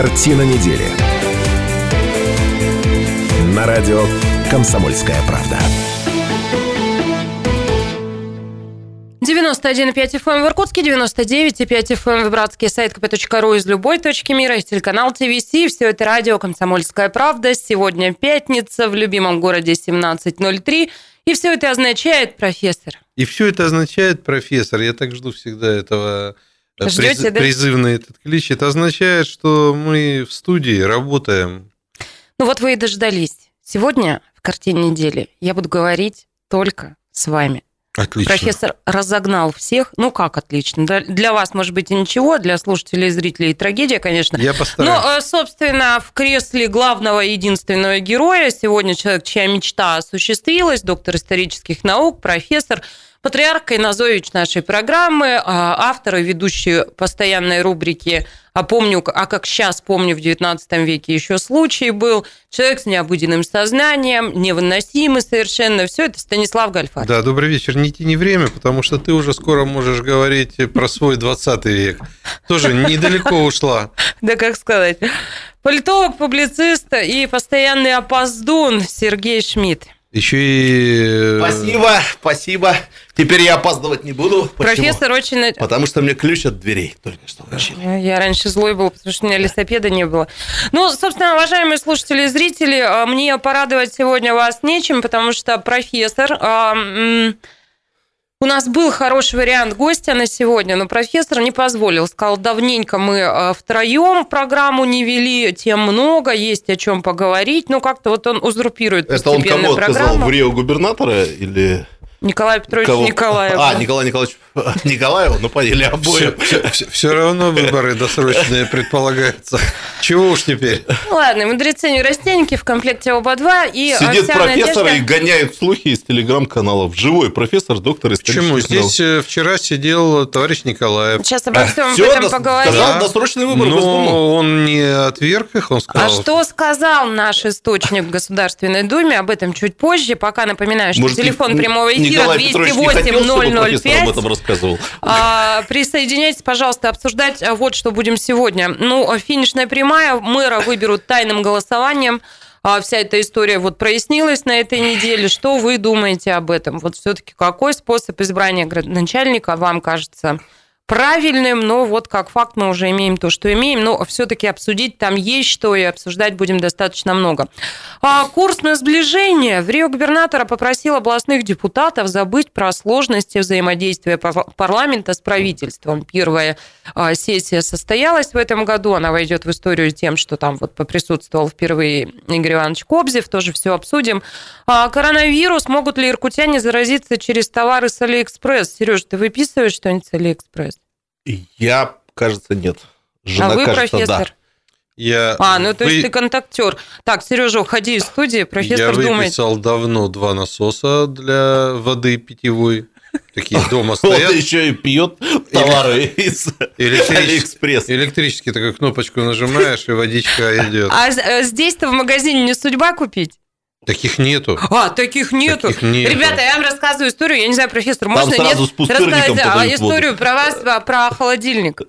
Картина недели. На радио «Комсомольская правда». 91,5 FM эм в Иркутске, 99,5 FM эм в Братске, сайт kp.ru из любой точки мира, из телеканал ТВС. Все это радио «Комсомольская правда». Сегодня пятница, в любимом городе 17.03. И все это означает, профессор. И все это означает, профессор, я так жду всегда этого Ждете, приз, да? призывный этот клич. Это означает, что мы в студии работаем. Ну вот вы и дождались. Сегодня в картине недели я буду говорить только с вами. Отлично. Профессор разогнал всех. Ну как отлично? Для вас, может быть, и ничего, для слушателей и зрителей трагедия, конечно. Я постараюсь. э, собственно, в кресле главного единственного героя сегодня человек, чья мечта осуществилась, доктор исторических наук, профессор, патриарх Кайназович нашей программы, а, автор и ведущий постоянной рубрики «А помню, а как сейчас помню, в 19 веке еще случай был», человек с необыденным сознанием, невыносимый совершенно, все это Станислав Гальфар. Да, добрый вечер. Не тяни время, потому что ты уже скоро можешь говорить про свой 20 век. Тоже недалеко ушла. Да как сказать. Политолог, публицист и постоянный опоздун Сергей Шмидт. Еще и... э, Спасибо, спасибо. Теперь я опаздывать не буду. Почему? Профессор очень... Потому что мне ключ от дверей только что вручили. Я раньше злой был, потому что у меня лесопеда не было. Ну, собственно, уважаемые слушатели и зрители, а, мне порадовать сегодня вас нечем, потому что профессор... У нас был хороший вариант гостя на сегодня, но профессор не позволил. Сказал, давненько мы а, втроем программу не вели, тем много, есть о чем поговорить. Ну, как-то вот он узурпирует Это он постепенно кого отказал? программу. В Рио губернатора или... Николай Петрович кого? Николаев. А, Николай Николаевич Николаева, ну поняли обоим. Все, равно выборы досрочные предполагаются. Чего уж теперь? Ну, ладно, мудрецы неврастенники в комплекте оба два. И а, Сидит профессор надежда- и гоняет слухи из телеграм-каналов. Живой профессор, доктор Почему? исторических наук. Здесь э, вчера сидел товарищ Николаев. Сейчас обо всем об Всё, этом дос- поговорим. сказал Да. досрочный выбор в Госдуму. Но он не отверг их, он А сказал... что сказал наш источник в Государственной Думе? Об этом чуть позже. Пока напоминаю, что Может, телефон прямого эфира Профессор 208 об этом рассказывал. А, Присоединяйтесь, пожалуйста, обсуждать а, вот что будем сегодня. Ну, а финишная прямая, мэра выберут тайным голосованием. А, Вся эта история вот прояснилась на этой неделе. Что вы думаете об этом? Вот все-таки какой способ избрания градоначальника вам кажется правильным? Но вот как факт мы уже имеем то, что имеем. Но все-таки обсудить там есть что, и обсуждать будем достаточно много. А курс на сближение. Врио губернатора попросил областных депутатов забыть про сложности взаимодействия пар- парламента с правительством. Первая а, сессия состоялась в этом году. Она войдет в историю тем, что там вот поприсутствовал впервые Игорь Иванович Кобзев. Тоже все обсудим. А, коронавирус. Могут ли иркутяне заразиться через товары с Алиэкспресс? Сереж, ты выписываешь что-нибудь с Алиэкспресс? Я, кажется, нет. Жена, а вы кажется, профессор? да. Я А, ну то есть вы- ты контактер. Так, Сережа, уходи из студии. Профессор Я думает. выписал давно два насоса для воды питьевой. Такие дома Вот стоят. еще и пьет товары из Электрический, Алиэкспресс. электрический такую кнопочку нажимаешь, и водичка идет. А э, здесь-то в магазине не судьба купить? Таких нету. А, таких нету. Таких нету. Ребята, я вам рассказываю историю. Я не знаю, профессор, Там можно сразу нет с рассказать а, историю про вас, а, про холодильник?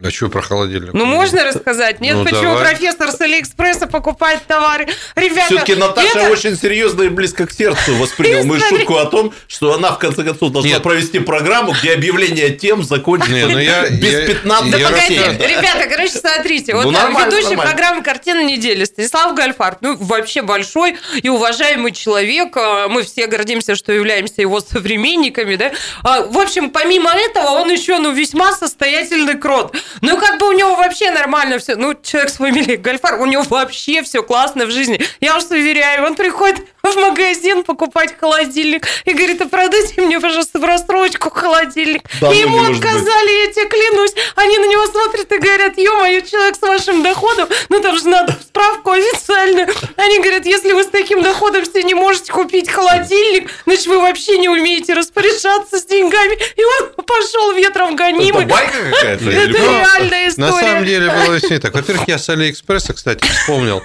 А что про холодильник? Ну, можно рассказать? Нет, Ну, почему давай. профессор с Алиэкспресса покупает товары? Ребята, Все-таки Наташа это- очень серьезно и близко к сердцу восприняла мою шутку о том, что она в конце концов должна Нет. провести программу, где объявление тем закончится Не, ну я- без я- 15 я Да погоди, рассказываю. ребята, короче, смотрите. Вот Ну, ведущий нормально. программы «Картина недели» Станислав Гальфарб. Ну, вообще большой и уважаемый человек. А, Мы все гордимся, что являемся его современниками, да. А, В общем, помимо этого, он еще, ну, весьма состоятельный крот. Ну, как бы у него вообще нормально все. Ну, человек с фамилией Гальфар, у него вообще все классно в жизни. Я вас уверяю, он приходит в магазин покупать холодильник и говорит, а продайте мне, пожалуйста, в рассрочку холодильник. Да и ну, ему не может быть. отказали, я тебе клянусь. Они на него смотрят и говорят, ё-моё, человек с вашим доходом, ну там же надо справку официальную. Они говорят, если вы с таким доходом себе не можете купить холодильник, значит, вы вообще не умеете распоряжаться с деньгами. И он пошел ветром гонимый. Это байка какая-то? Это реальная история. На самом деле было все не так. Во-первых, я с Алиэкспресса, кстати, вспомнил.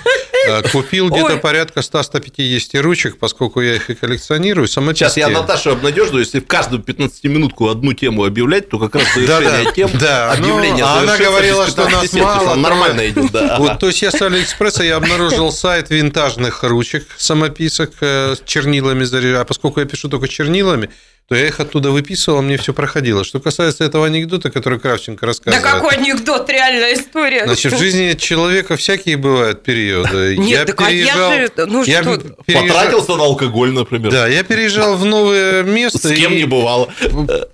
Купил где-то порядка 100-150 ручек, поскольку я их и коллекционирую. Сейчас я Наташу обнадежу, если в каждую 15-минутку одну тему объявлять, то как раз завершение тем, да. объявление Ну, а она говорила, что нас 15 мало, Нормально идет, да. Вот, то есть я с Алиэкспресса я обнаружил сайт винтажных ручек, самописок э, с чернилами заряжаю. А поскольку я пишу только чернилами, то я их оттуда выписывал, мне все проходило. Что касается этого анекдота, который Кравченко Да рассказывает. какой анекдот, реальная история. Значит, в жизни человека всякие бывают периоды. Нет, я так а я переезжал, же- ну я что? переезжал- Потратился на алкоголь, например. Да, я переезжал в новое С место. кем и не бывало.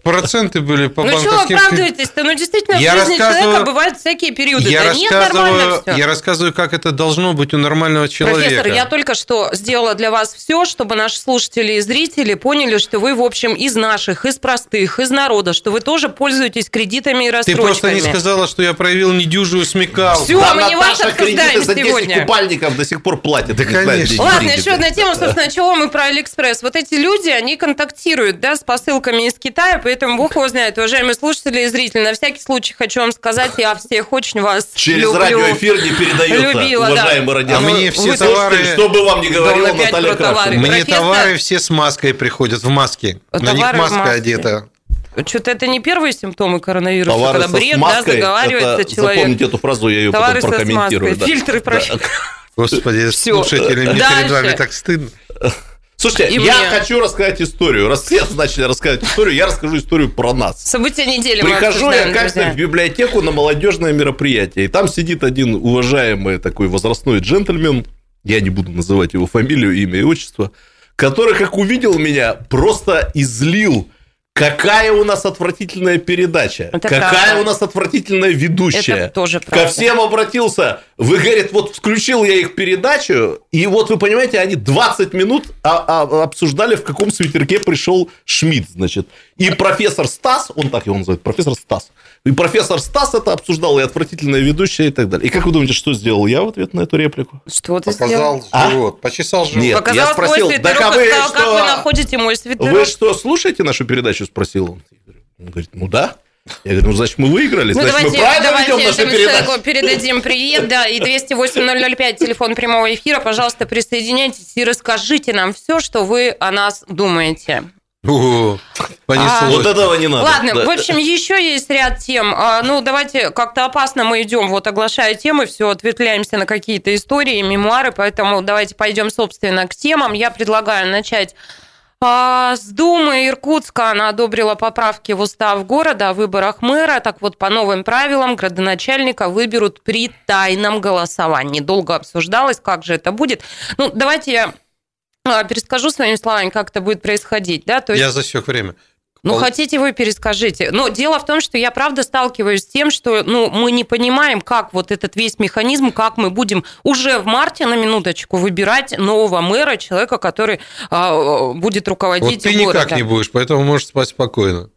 Проценты были по Ну что банковским... вы оправдываетесь-то? Ну действительно, Я в жизни рассказываю- человека бывают всякие периоды. Я да нет, нормально рассказываю, все. я рассказываю, как это должно быть у нормального человека. Профессор, я только что сделала для вас все, чтобы наши слушатели и зрители поняли, что вы, в общем, из наших, из простых, из народа, что вы тоже пользуетесь кредитами и Ты рассрочками. просто не сказала, что я проявил недюжинную смекалку. Всё, Да, мы не вас обсуждаем за 10 сегодня. купальников до сих пор платит. Да, Не конечно. Ладно, еще одна тема, собственно, чего мы про Алиэкспресс. Вот эти люди, они контактируют, да, с посылками из Китая, поэтому бог его знает, уважаемые слушатели и зрители. На всякий случай хочу вам сказать, я всех очень вас Через люблю. радиоэфир не передается, Любила, да. уважаемый А мне все товары... Что бы вам говорила он опять Наталья. Кравченко. Мне товары все с маской приходят, в маске. На них маска маске. одета. Что-то это не первые симптомы коронавируса, Товары когда со бред, да, смазкой, заговаривается это- человек. Запомните эту фразу, я ее Товары потом прокомментирую. да. фильтры Да. прошли. Господи, Всё. слушатели, мне Дальше. перед вами так стыдно. Слушайте, И я мне. хочу рассказать историю. Раз все начали рассказывать историю, я расскажу историю про нас. События недели Прихожу я как-то в библиотеку на молодежное мероприятие, и там сидит один уважаемый такой возрастной джентльмен, я не буду называть его фамилию, имя и отчество, который, как увидел меня, просто излил Какая у нас отвратительная передача. Это какая правда. у нас отвратительная ведущая. Это тоже Ко правда. всем обратился. Вы, говорит, вот включил я их передачу, и вот вы понимаете, они 20 минут а- а- обсуждали, в каком свитерке пришел Шмидт, значит. И профессор Стас, он так его называет, профессор Стас. И профессор Стас это обсуждал, и отвратительная ведущая, и так далее. И как вы думаете, что сделал я в ответ на эту реплику? Что ты сделал? Показал А? живот, почесал живот. Нет. Показал я спросил, свой «Да а вы сказал, как что? вы находите мой свитерок. Вы что, слушаете нашу передачу? Спросил он. Он говорит, ну да. Я говорю, ну значит мы выиграли, Ну, значит давайте, мы правильно давайте ведем нашу передачу. передадим привет, да, и 208-005, телефон прямого эфира. Пожалуйста, присоединяйтесь и расскажите нам все, что вы о нас думаете. О, понеслось. Вот этого не надо. Ладно, Да. в общем, еще есть ряд тем. А, Ну, давайте как-то опасно мы идем, вот оглашая темы, все ответвляемся на какие-то истории, мемуары, поэтому давайте пойдем, собственно, к темам. Я предлагаю начать а, с Думы Иркутска. Она одобрила поправки в устав города о выборах мэра. Так вот, по новым правилам градоначальника выберут при тайном голосовании. Долго обсуждалось, как же это будет. Ну, давайте я а, перескажу своими словами, как это будет происходить. Да? То есть... Я засек время. Ну, Пол- хотите, вы перескажите. Но дело в том, что я правда сталкиваюсь с тем, что ну, мы не понимаем, как вот этот весь механизм, как мы будем уже в марте, на минуточку, выбирать нового мэра, человека, который а, будет Вот руководить ты городом. никак не будешь, поэтому можешь спать спокойно.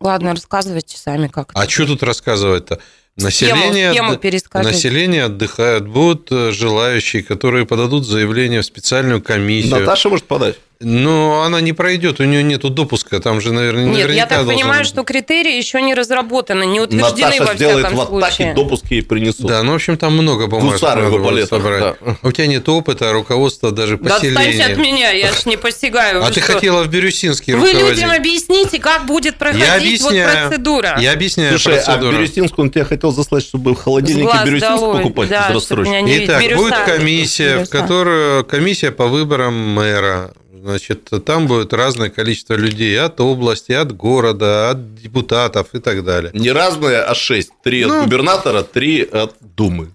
Ладно, рассказывайте сами, как это. А что тут рассказывать-то? Схему- Население, схему перескажите. население отдыхает. Будут э, желающие, которые подадут заявление в специальную комиссию. Наташа может подать. Но она не пройдет, у нее нету допуска, там же, наверное, Нет, я так должен- понимаю, что критерии еще не разработаны, не утверждены Наташа во сделает всяком в атаке, случае. допуск ей принесут. Да, ну, в общем, там много бумажек Гусары надо собрать. да. А у тебя нет опыта, руководства даже Да отстаньте от поселения. меня, я ж не посягаю. а ты что? хотела в Бирюсинский Вы руководить. людям объясните, как будет проходить вот процедура. Я объясняю Слушай, а в процедуру. Бирюсинск он тебя хотел заслать, чтобы в холодильнике Бирюсинск покупать Да, Итак, будет комиссия, в которую комиссия по выборам мэра. Значит, там будет разное количество людей от области, от города, от депутатов и так далее. Не разные, а шесть. Три Ну. от губернатора, три от Думы.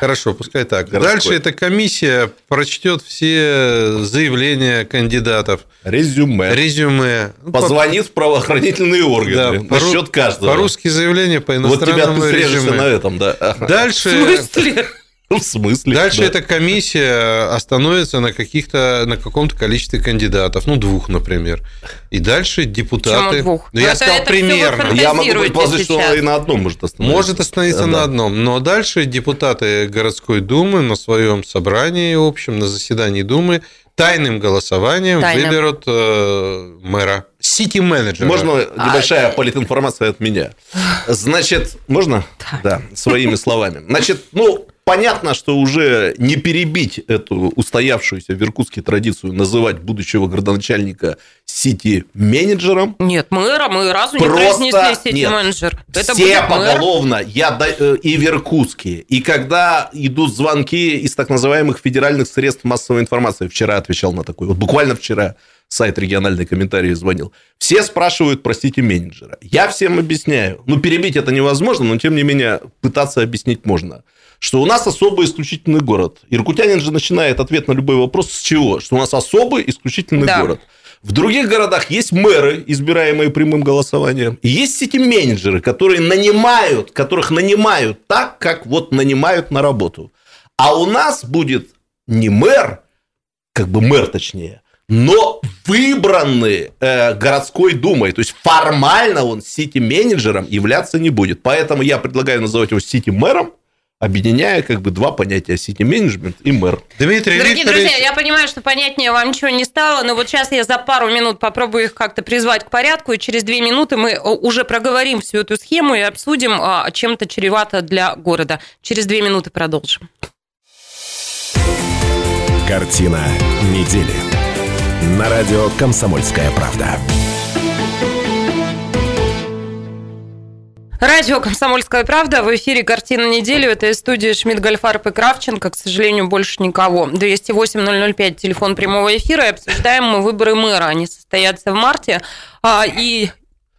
Хорошо, пускай так. Городской. Дальше эта комиссия прочтет все заявления кандидатов, Резюме. резюме. Ну, Позвонит в правоохранительные по- органы. да, насчет каждого. По-русски заявление, по Вот тебя иностранному ты резюме. на этом, да. Ага. В Дальше, смысле? В смысле? дальше Да. эта комиссия остановится на каких-то на каком-то количестве кандидатов, ну двух, например. И дальше депутаты. Почему двух? Ну, я это- сказал примерно. Я могу предположить, что и на одном может остановиться. Может остановиться Да. на одном, но дальше депутаты городской думы на своем собрании общем, на заседании думы тайным голосованием Тайным. выберут э, мэра, сити-менеджера. Можно А, небольшая политинформация от меня? Значит, можно? Да, своими словами. Значит, ну, понятно, что уже не перебить эту устоявшуюся в Иркутске традицию называть будущего градоначальника сити-менеджером. Нет, мэра мы разу не Просто произнесли сети нет. менеджер. Это Все будет мэр. поголовно, я э, и в Иркутске, и когда идут звонки из так называемых федеральных средств массовой информации, вчера отвечал на такой, вот буквально вчера сайт региональный комментарий звонил, все спрашивают, простите, менеджера. Я всем объясняю, ну, перебить это невозможно, но, тем не менее, пытаться объяснить можно, что у нас особый исключительный город. Иркутянин же начинает ответ на любой вопрос с чего? Что у нас особый исключительный Да. город. В других городах есть мэры, избираемые прямым голосованием, и есть эти менеджеры, которые нанимают, которых нанимают так, как вот нанимают на работу. А у нас будет не мэр, как бы мэр точнее, но выбранный э, городской думой. То есть формально он сити-менеджером являться не будет. Поэтому я предлагаю называть его сити-мэром, объединяя как бы два понятия сити-менеджмент и мэр. Дмитрий Дорогие Викторович, друзья, я понимаю, что понятнее вам ничего не стало, но вот сейчас я за пару минут попробую их как-то призвать к порядку, и через две минуты мы о, уже проговорим всю эту схему и обсудим, а, чем это чревато для города. Через две минуты продолжим. Картина недели. На радио «Комсомольская правда». Радио «Комсомольская правда». В эфире «Картина недели». В этой студии Шмидт, Гольфарб и Кравченко. К сожалению, больше никого. 208-005, телефон прямого эфира. И обсуждаем мы выборы мэра. Они состоятся в марте. А, И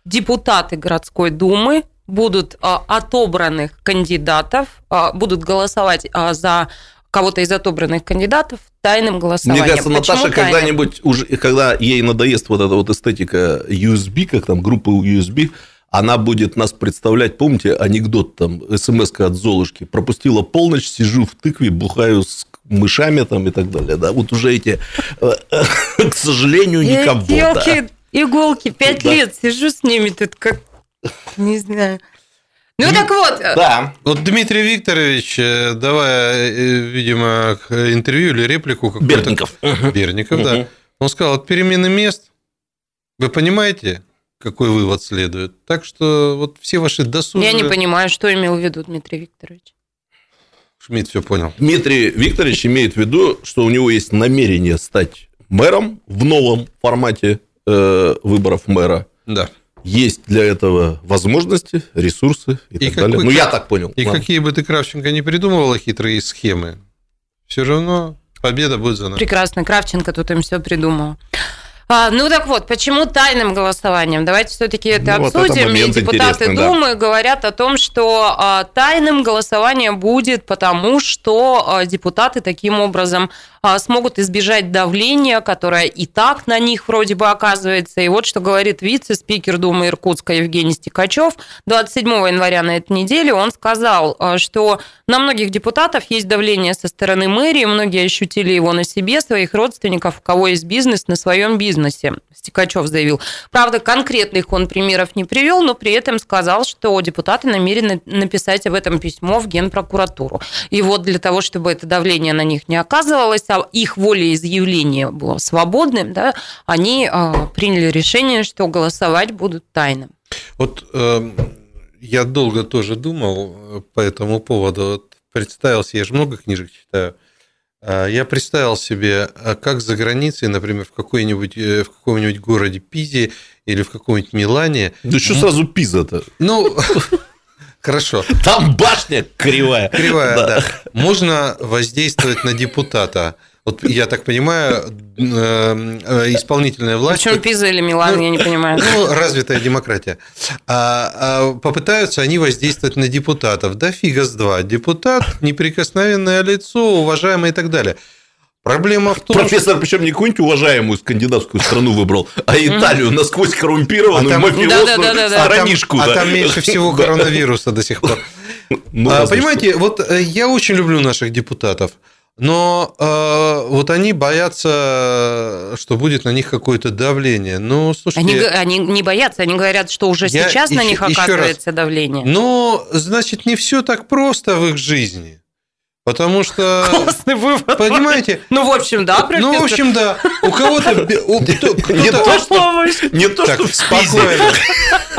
депутаты городской думы будут а, отобранных кандидатов, а, будут голосовать за кого-то из отобранных кандидатов тайным голосованием. Мне кажется, Почему Наташа тайным? когда-нибудь, уже, когда ей надоест вот эта вот эстетика USB, как там группа USB, она будет нас представлять, помните, анекдот там, смс от Золушки, пропустила полночь, сижу в тыкве, бухаю с мышами там и так далее, да, вот уже эти, э, э, к сожалению, никого, да. Елки, иголки, пять лет сижу с ними тут как, не знаю. Ну так вот, Да, вот Дмитрий Викторович, э, давая, э, видимо, интервью или реплику какую-то... Бердников. Бердников, да. Он сказал, от перемены мест, вы понимаете, какой вывод следует? Так что вот все ваши досужие... я не понимаю, что имел в виду Дмитрий Викторович. Шмидт все понял. Дмитрий Викторович имеет в виду, что у него есть намерение стать мэром в новом формате э, выборов мэра. Да. Есть для этого возможности, ресурсы и, И так какой- далее. Ну, я так понял. И Ладно. какие бы ты, Кравченко, не придумывала хитрые схемы, все равно победа будет за нами. Прекрасно, Кравченко тут им все придумал. А, ну так вот, почему тайным голосованием? Давайте все-таки это Ну, вот это обсудим. И депутаты интересный, да. Думы говорят о том, что а, тайным голосованием будет потому, что а, депутаты таким образом смогут избежать давления, которое и так на них вроде бы оказывается. И вот что говорит вице-спикер Думы Иркутска Евгений Стекачев. 27 января на этой неделе он сказал, а, что на многих депутатов есть давление со стороны мэрии, многие ощутили его на себе, своих родственников, у кого есть бизнес, на своем бизнесе, Стекачев заявил. Правда, конкретных он примеров не привел, но при этом сказал, что депутаты намерены написать об этом письмо в Генпрокуратуру. И вот для того, чтобы это давление на них не оказывалось, а их волеизъявление было свободным, да, они а, приняли решение, что голосовать будут тайным. Вот э, я долго тоже думал э, по этому поводу. Вот представил себе, я же много книжек читаю. А, Я представил себе, а как за границей, например, в, какой-нибудь, э, в каком-нибудь городе Пизе или в каком-нибудь Милане. Да что сразу пиза-то? Ну, хорошо. Там башня кривая. Кривая, Да. да. Можно воздействовать на депутата. Вот я так понимаю, э, э, исполнительная власть... Причем Пиза или Милан, Ну, я не понимаю. Ну, развитая демократия. А, а попытаются они воздействовать на депутатов. Да фига с два. Депутат, неприкосновенное лицо, уважаемый и так далее. Проблема в том, Профессор, причем не какую-нибудь уважаемую скандинавскую страну выбрал, а Италию насквозь коррумпированную, А там- мафиозную Да-да-да-да-да. а там, страничку. а да. там меньше всего Да. коронавируса до сих пор. Ну, А, разве понимаете, вот э, я очень люблю наших депутатов, но э, вот они боятся, что будет на них какое-то давление. Ну, слушайте, Они, они не боятся, они говорят, что уже сейчас на еще- них еще раз. оказывается давление. Но, значит, не все так просто в их жизни. Потому что, Классный вывод. понимаете, Ну, в общем, да, профессор. ну, в общем, да, у кого-то... бе- у- кто- Не то, что, не то, Так, что спокойно.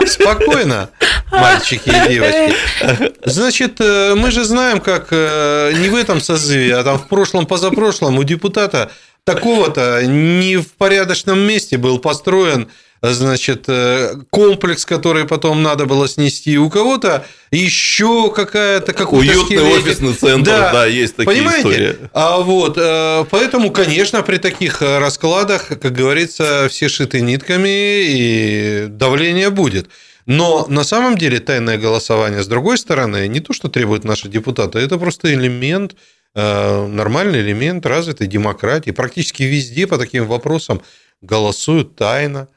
Спокойно, мальчики и девочки. Значит, э, мы же знаем, как э, не в этом созыве, а там в прошлом, позапрошлом у депутата такого-то не в порядочном месте был построен значит, э, комплекс, который потом надо было снести. У кого-то еще какая-то Уютный скелетик. офисный центр, да, есть такие Понимаете? истории. А вот, э, поэтому, конечно, при таких э, раскладах, как говорится, все шиты нитками, и давление будет. Но на самом деле тайное голосование, с другой стороны, не то, что требуют наши депутаты, это просто элемент, нормальный элемент развитой демократии. Практически везде по таким вопросам голосуют тайно.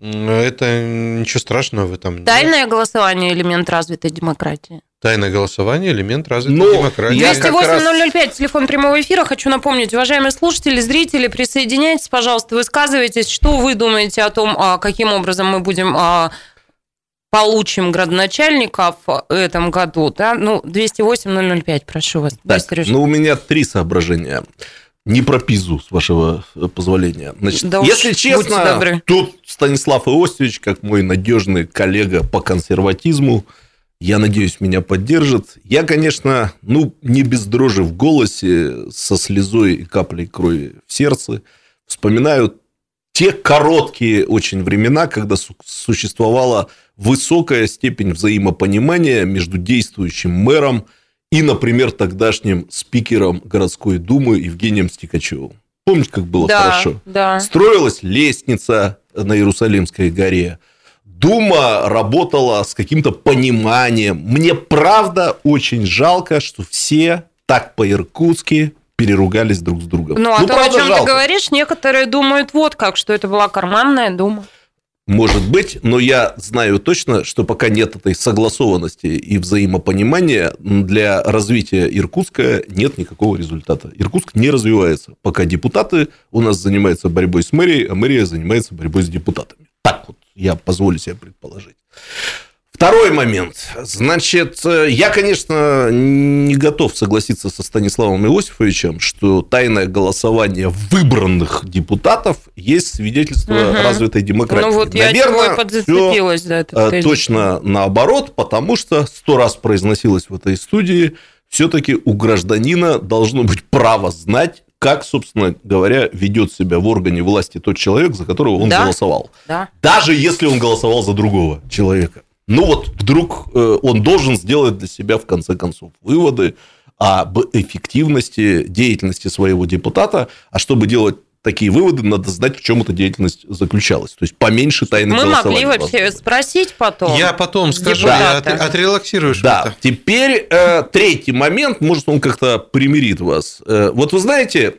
Это ничего страшного в этом нет. Тайное голосование – элемент развитой демократии. Тайное голосование – элемент развитой Ну, демократии. Я как раз- 208-005, телефон прямого эфира. Хочу напомнить, уважаемые слушатели, зрители, присоединяйтесь, пожалуйста, высказывайтесь, что вы думаете о том, а, каким образом мы будем а, получим градоначальников в этом году. Да? Ну, 208-005, прошу вас. Так, ну, у меня три соображения. Не про пизу, с вашего э, позволения. Значит, Да уж, если будьте честно, тут Станислав Иосифович, как мой надежный коллега по консерватизму, я надеюсь, меня поддержит. Я, конечно, ну, не без дрожи в голосе, со слезой и каплей крови в сердце, вспоминаю те короткие очень времена, когда су- существовала высокая степень взаимопонимания между действующим мэром и, например, тогдашним спикером городской думы Евгением Стикачевым. Помните, как было да, хорошо? Да. Строилась лестница на Иерусалимской горе. Дума работала с каким-то пониманием. Мне правда очень жалко, что все так по-иркутски переругались друг с другом. Ну, а то, о правда, чем ты жалко. говоришь, некоторые думают вот как, что это была карманная дума. Может быть, но я знаю точно, что пока нет этой согласованности и взаимопонимания, для развития Иркутска нет никакого результата. Иркутск не развивается, пока депутаты у нас занимаются борьбой с мэрией, а мэрия занимается борьбой с депутатами. Так вот, я позволю себе предположить. Второй момент. Значит, э, я, конечно, не готов согласиться со Станиславом Иосифовичем, что тайное голосование выбранных депутатов есть свидетельство Мгм. развитой демократии. Ну, вот я Наверное, чего и подзацепилась за этот всё, э, точно наоборот, потому что сто раз произносилось в этой студии, все-таки у гражданина должно быть право знать, как, собственно говоря, ведет себя в органе власти тот человек, за которого он Да. голосовал Да. даже если он голосовал за другого человека. Ну вот вдруг э, он должен сделать для себя в конце концов выводы об эффективности деятельности своего депутата, а чтобы делать такие выводы, надо знать, в чем эта деятельность заключалась. То есть поменьше тайны Мы могли вообще спросить потом. Я потом скажу, я Депутата. от- отрелаксируешь Да, это. теперь э, третий момент, может, он как-то примирит вас. Э, вот вы знаете,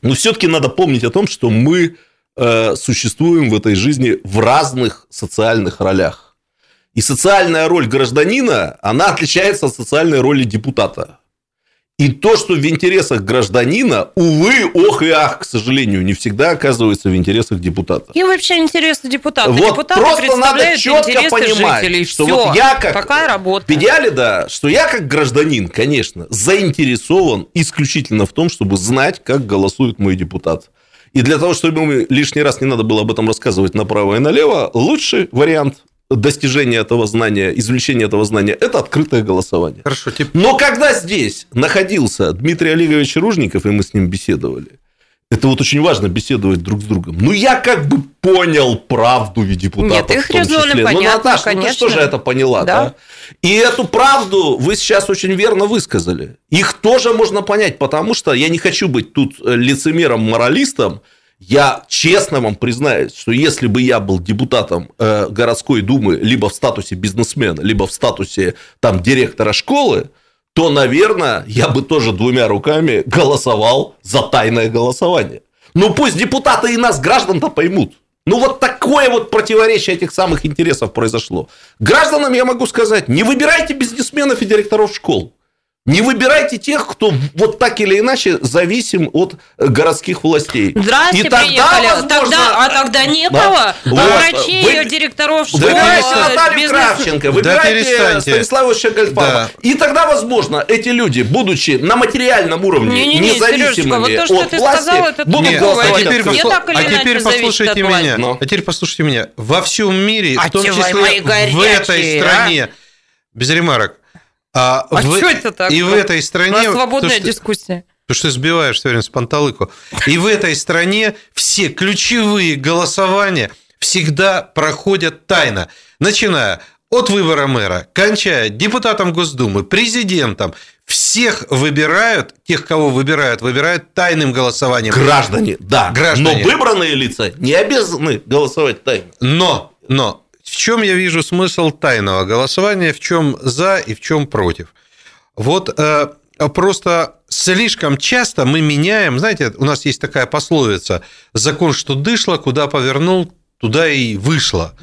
ну, все-таки надо помнить о том, что мы э, существуем в этой жизни в разных социальных ролях. И социальная роль гражданина, она отличается от социальной роли депутата. И то, что в интересах гражданина, увы, ох и ах, к сожалению, не всегда оказывается в интересах депутата. И вообще интересы депутата. Вот Депутаты просто надо четко понимать, жителей. что Всё. вот я как- Такая работа. В идеале, да, что я как гражданин, конечно, заинтересован исключительно в том, чтобы знать, как голосует мой депутат. И для того, чтобы ему лишний раз не надо было об этом рассказывать направо и налево, лучший вариант достижения этого знания, извлечения этого знания – это открытое голосование. Хорошо, типа, Но когда здесь находился Дмитрий Олегович Ружников, и мы с ним беседовали, это вот очень важно беседовать друг с другом. Ну, я как бы понял правду ведь депутатов Нет, их в том резоны числе. понятны, ну, Наташа, ну ты конечно. что же это поняла, Да. да? И эту правду вы сейчас очень верно высказали. Их тоже можно понять, потому что я не хочу быть тут лицемером-моралистом. Я честно вам признаюсь, что если бы я был депутатом э, городской думы либо в статусе бизнесмена, либо в статусе там директора школы, то, наверное, я бы тоже двумя руками голосовал за тайное голосование. Ну пусть депутаты и нас, граждан-то, поймут. Ну вот такое вот противоречие этих самых интересов произошло. Гражданам я могу сказать, не выбирайте бизнесменов и директоров школ. Не выбирайте тех, кто вот так или иначе зависим от э, городских властей. Здрасте, И тогда, приехали. возможно, Тогда, а тогда некого. Вот. Врачей, Вы- директоров школ, Выбирайте перестаньте. Наталью бизнес- Кравченко, Да выбирайте перестаньте. Станислава Гольфарба. Да. И тогда, возможно, эти люди, будучи на материальном уровне Не-не-не, Сережечка, независимыми вот то, что от ты власти, сказал, это будут Нет, другое. а голосовать теперь, Не отсюда. послу- так или а теперь послушайте меня. Ну. А теперь послушайте меня. Во всем мире, А в том числе в этой стране, без ремарок, а, А в- чё это так? и в этой У стране... нас свободная то, что- дискуссия. Потому что ты сбиваешь все время с панталыку. И в этой стране все ключевые голосования всегда проходят тайно. Начиная от выбора мэра, кончая депутатом Госдумы, президентом. Всех выбирают, тех, кого выбирают, выбирают тайным голосованием. Граждане, да. Граждане. Но выбранные лица не обязаны голосовать тайно. Но, но, в чем я вижу смысл тайного голосования, в чем за и в чем против? Вот э, просто слишком часто мы меняем, знаете, у нас есть такая пословица, закон, что дышло, куда повернул, туда и вышло.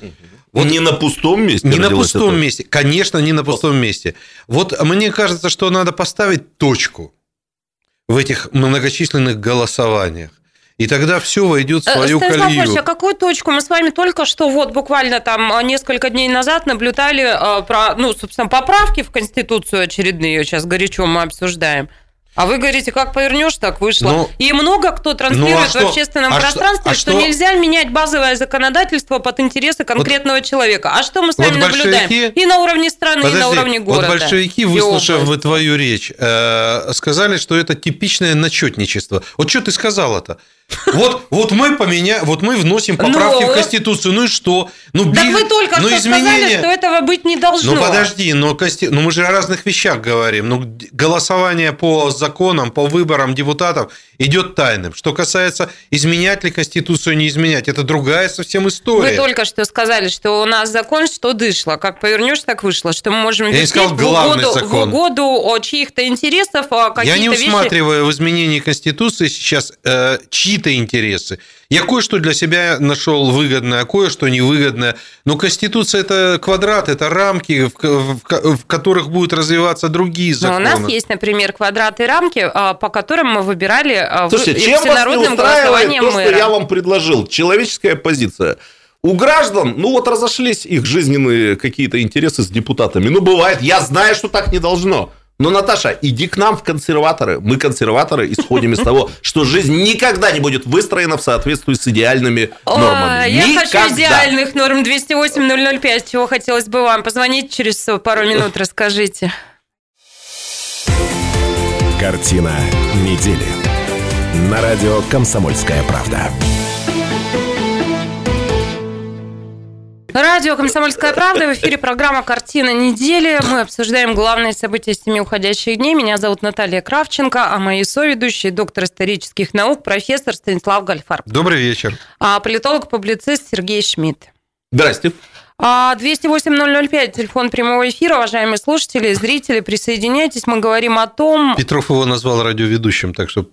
Вот не на пустом месте. Не на пустом это. месте, конечно, не на пустом месте. Вот мне кажется, что надо поставить точку в этих многочисленных голосованиях. И тогда все войдет в Э, свою Станислав колею. Павлович, а какую точку? Мы с вами только что вот буквально там а, несколько дней назад наблюдали э, про, ну, собственно, поправки в Конституцию очередные, сейчас горячо мы обсуждаем. А вы говорите, как повернешь, так вышло. Ну, и много кто транслирует ну, а что? в общественном А что- пространстве, а что, что? нельзя менять базовое законодательство под интересы конкретного человека. А что мы с вот вами наблюдаем? большевики- И на уровне страны, и Подожди, на уровне города. Вот большевики, и выслушав твою речь, э, сказали, что это типичное начетничество. Вот что ты сказал это? Вот, вот мы поменя... вот мы вносим поправки Ну? в Конституцию, ну и что? Ну, Так без- вы только ну, что сказали, что этого быть не должно. Ну подожди, но Консти- ну, мы же о разных вещах говорим. Ну, голосование по законам, по выборам депутатов идет тайным. Что касается изменять ли Конституцию, не изменять, это другая совсем история. Вы только что сказали, что у нас закон, что дышло. Как повернешь, так вышло. Что мы можем Я не сказал в угоду, в закон. угоду о, чьих-то интересов, а Я не какие-то вещи... усматриваю в изменении Конституции сейчас э, чьи-то интересы. Я кое-что для себя нашел выгодное, а кое-что невыгодное. Но Конституция – это квадрат, это рамки, в, в- в которых будут развиваться другие Но у законы. нас есть, например, квадраты и рамки, а, по которым мы выбирали а, Слушайте, чем вас не всенародным голосованием то, что мэра. я вам предложил? Человеческая позиция. У граждан, ну вот разошлись их жизненные какие-то интересы с депутатами. Ну бывает, я знаю, что так не должно. Но, Наташа, иди к нам в консерваторы. Мы, консерваторы, исходим из того, что жизнь никогда не будет выстроена в соответствии с идеальными нормами. Я хочу идеальных норм 208-005. Чего хотелось бы вам позвонить через пару минут, расскажите. Картина недели. На радио «Комсомольская правда». Радио «Комсомольская правда». В эфире программа «Картина недели». Мы обсуждаем главные события семи уходящих дней. Меня зовут Наталья Кравченко, а мои соведущие – доктор исторических наук, профессор Станислав Гальфар, Добрый вечер. а политолог-публицист Сергей Шмидт. Здрасте. А, 208-005, телефон прямого эфира, уважаемые слушатели, зрители, присоединяйтесь. Мы говорим о том... Петров его назвал радиоведущим, так что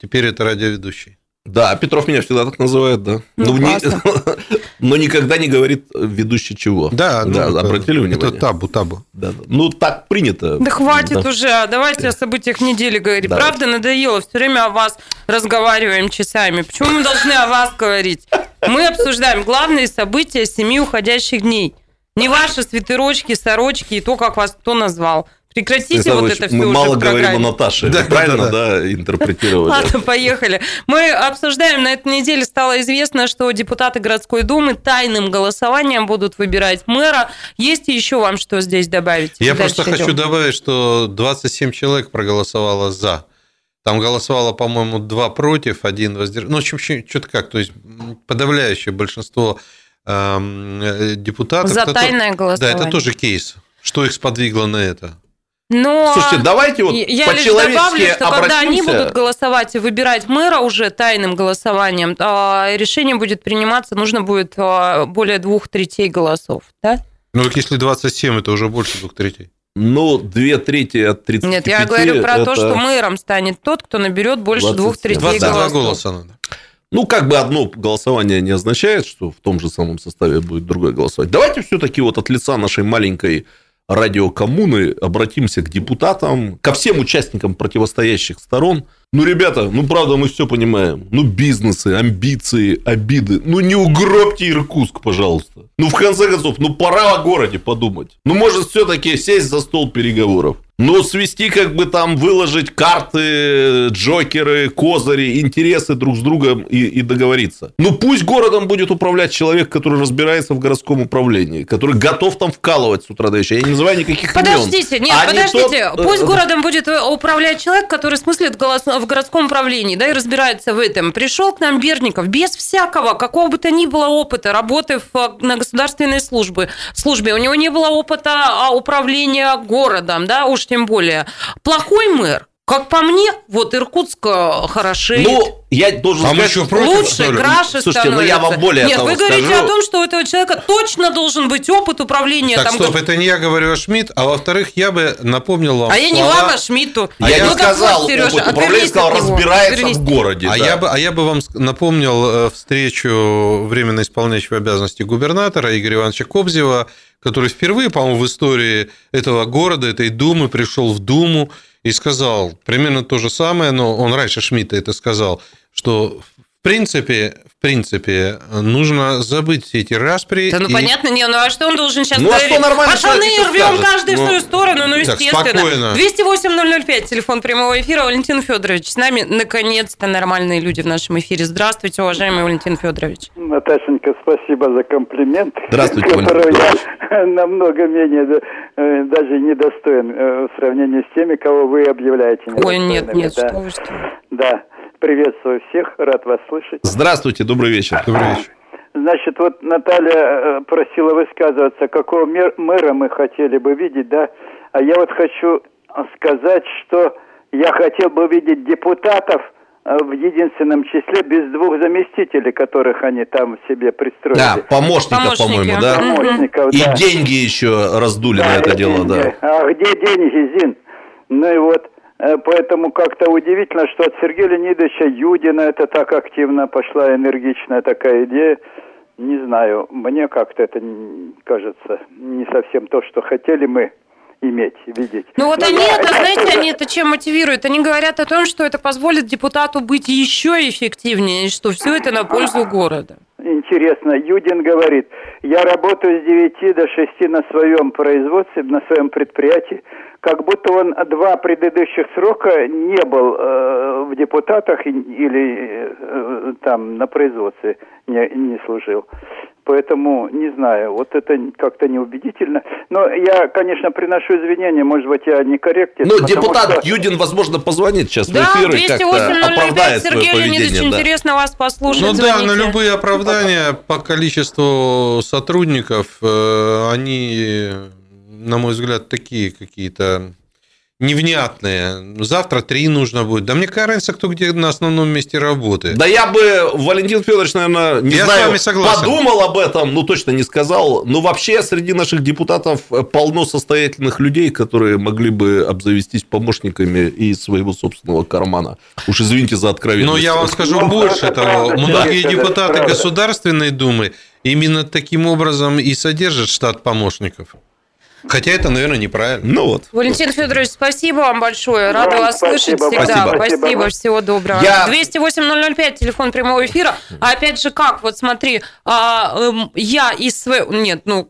теперь это радиоведущий. Да, Петров меня всегда так называет, да. Ну, но, не- но никогда не говорит ведущий чего. Да, ну, это- обратили внимание? Это табу, табу. Да, да. Ну, так принято. Да хватит Да. уже, а давайте о событиях недели говорить. Давай. Правда, надоело, все время о вас разговариваем часами. Почему мы должны о вас говорить? Мы обсуждаем главные события семи уходящих дней. Не ваши свитерочки, сорочки и то, как вас кто назвал. Прекратите Станислав вот это все мы уже мало в говорим о. Наташе. Да, Это правильно, да, да, интерпретировали? Ладно, поехали. Мы обсуждаем, на этой неделе стало известно, что депутаты городской думы тайным голосованием будут выбирать мэра. Есть еще вам что здесь добавить? Я Дальше просто хочу идем. добавить, что 27 человек проголосовало за. Там голосовало, по-моему, два против, один воздержался. Ну, в общем, что-то как. То есть подавляющее большинство эм, э, депутатов. За Это то- тайное Да, голосование. это тоже кейс. Что их сподвигло на это? Но Слушайте, давайте вот я лишь добавлю, что когда они обратимся. будут голосовать и выбирать мэра уже тайным голосованием, то решение будет приниматься, нужно будет а, более двух третей голосов, да? Ну, так если 27, это уже больше двух третей. Ну, две трети от 35 Нет, я говорю про то, это- что мэром станет тот, кто наберет больше 27. двух третей 22 голосов. голоса надо. Ну, как бы одно голосование не означает, что в том же самом составе будет другое голосовать. Давайте все-таки вот от лица нашей маленькой радиокоммуны обратимся к депутатам, ко всем участникам противостоящих сторон. Ну, ребята, ну, правда, мы все понимаем. Ну, бизнесы, амбиции, обиды. Ну, не угробьте Иркутск, пожалуйста. Ну, в конце концов, ну, пора о городе подумать. Ну, может, все-таки сесть за стол переговоров. Ну, свести, как бы там, выложить карты, джокеры, козыри, интересы друг с другом и, и договориться. Ну, пусть городом будет управлять человек, который разбирается в городском управлении, который готов там вкалывать с утра до вечера. Я не называю никаких Подождите, имен. нет, А не подождите. тот, Пусть э, городом будет управлять человек, который смыслит голос- в городском управлении, да, и разбирается в этом. Пришел к нам Берников без всякого, какого бы то ни было опыта работы в, на государственной службе. службе. У него не было опыта а, управления городом, да, уж тем более. Плохой мэр. Как по мне, вот Иркутск э, хорошеет. Ну, я должен А мы сказать, что, что- против, Лучше, краше Слушайте, ну становится. я вам более Нет, того вы говорите скажу. о том, что у этого человека точно должен быть опыт управления. Так, там, стоп, это не я говорю, а Шмидт. А во-вторых, я бы напомнил вам А я не слова- вам, а Шмидту. Я Ну не так сказал, вот, Сережа, опыт управления, отвернись сказал, разбирается отвернись. в городе. А да. я, бы, а я бы вам напомнил э, встречу временно исполняющего обязанности губернатора Игоря Ивановича Кобзева, который впервые, по-моему, в истории этого города, этой Думы, пришел в Думу и сказал примерно то же самое, но он раньше Шмидта это сказал, что принципе, в принципе, нужно забыть все эти распри. Да ну и- понятно, не, ну а что он должен сейчас Ну, а говорить? что нормальный Пацаны, рвем скажет? каждый в Ну, свою сторону, ну так, естественно. спокойно. 208-005, телефон прямого эфира, Валентин Федорович. С нами, наконец-то, нормальные люди в нашем эфире. Здравствуйте, уважаемый Валентин Федорович. Наташенька, спасибо за комплимент, Здравствуйте, которого я намного менее э, даже недостоин э, в сравнении с теми, кого вы объявляете. Ой, нет, нет, да. что вы, что вы. Да, приветствую всех, рад вас слышать. Здравствуйте, добрый вечер. Добрый вечер. Значит, вот Наталья э, просила высказываться, какого мер- мэра мы хотели бы видеть, да? А я вот хочу сказать, что я хотел бы видеть депутатов э, в единственном числе без двух заместителей, которых они там себе пристроили. Да, помощника, Помощники. по-моему, да? Помощников, И да. деньги еще раздули на это и дело, деньги. да. А где деньги, Зин? Ну и вот, поэтому как-то удивительно, что от Сергея Леонидовича Юдина это так активно пошла, энергичная такая идея. Не знаю, мне как-то это кажется не совсем то, что хотели мы иметь, видеть. Ну вот Но они я- это, знаете, они это чем мотивируют? Они говорят о том, что это позволит депутату быть еще эффективнее, и что все это на пользу города. Интересно, Юдин говорит, я работаю с 9 до 6 на своем производстве, на своем предприятии, как будто он два предыдущих срока не был э, в депутатах или э, там на производстве не, не служил. Поэтому, не знаю, вот это как-то неубедительно. Но я, конечно, приношу извинения, может быть, я некорректен. Ну, потому депутат что- Юдин, возможно, позвонит сейчас Да, в эфир и как-то 208 оправдает свое Сергей Леонидович, поведение. да. интересно вас послушать. Ну да, на звоните. любые оправдания по количеству сотрудников, э, они, на мой взгляд, такие какие-то невнятные. Завтра три нужно будет. Да мне какая разница, кто где на основном месте работает. Да я бы, Валентин Федорович, наверное, не Я с знаю, вами согласен. подумал об этом, ну точно не сказал. Но вообще среди наших депутатов полно состоятельных людей, которые могли бы обзавестись помощниками из своего собственного кармана. Уж извините за откровенность. Но я вам скажу Ну, больше это того. Многие депутаты. Государственной Думы именно таким образом и содержат штат помощников. Хотя это, наверное, неправильно. Ну вот. Валентин Федорович, спасибо вам большое. Рада Вам вас спасибо, слышать всегда. спасибо. Спасибо, всего доброго. Я- 208-005, телефон прямого эфира. А опять же, как? Вот смотри, а, эм, я из своего... Нет, ну,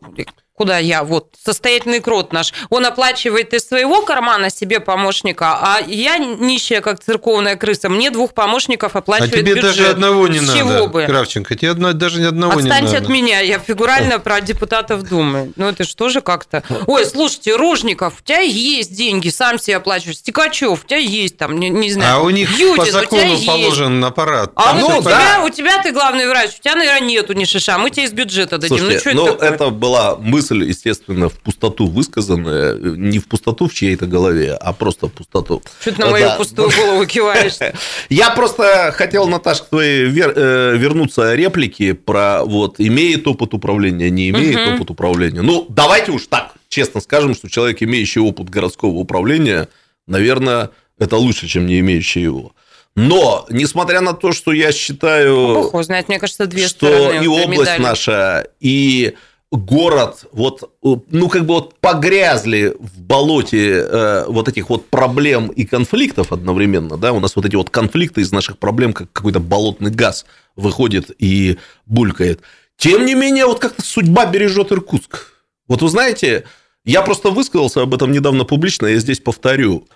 куда я? Вот, состоятельный крот наш. Он оплачивает из своего кармана себе помощника, а я нищая, как церковная крыса. Мне двух помощников А оплачивает тебе бюджет. даже одного не С надо, чего бы? Кравченко. Тебе одно- даже ни одного не Отстаньте надо. от меня, я фигурально про депутатов Думы. Ну, это что же как-то... Ой, слушайте, Рожников, у тебя есть деньги, сам себе оплачиваешь. Стекачев, у тебя есть там, не, не знаю. А у них Юдин, по закону есть. положен аппарат. А всё у, да. тебя, у тебя ты главный врач, у тебя, наверное, нету ни шиша. Мы тебе из бюджета дадим. Слушайте, ну, ну, что это это, такое? была мысль, естественно, в пустоту высказанная. Не в пустоту в чьей-то голове, а просто в пустоту. Что ты на мою Да. пустую голову киваешься? Я просто хотел, Наташа, к твоей э, вернуться реплики про вот имеет опыт управления, не имеет опыт управления. Ну, давайте уж так честно скажем, что человек, имеющий опыт городского управления, наверное, это лучше, чем не имеющий его. Но, несмотря на то, что я считаю, Бог его знает, мне кажется, две что стороны и область медали. наша, и город вот, ну, как бы вот погрязли в болоте э, вот этих вот проблем и конфликтов одновременно, да, у нас вот эти вот конфликты из наших проблем, как какой-то болотный газ выходит и булькает. Тем не менее, вот как-то судьба бережет Иркутск. Вот вы знаете, я просто высказался об этом недавно публично, я здесь повторю.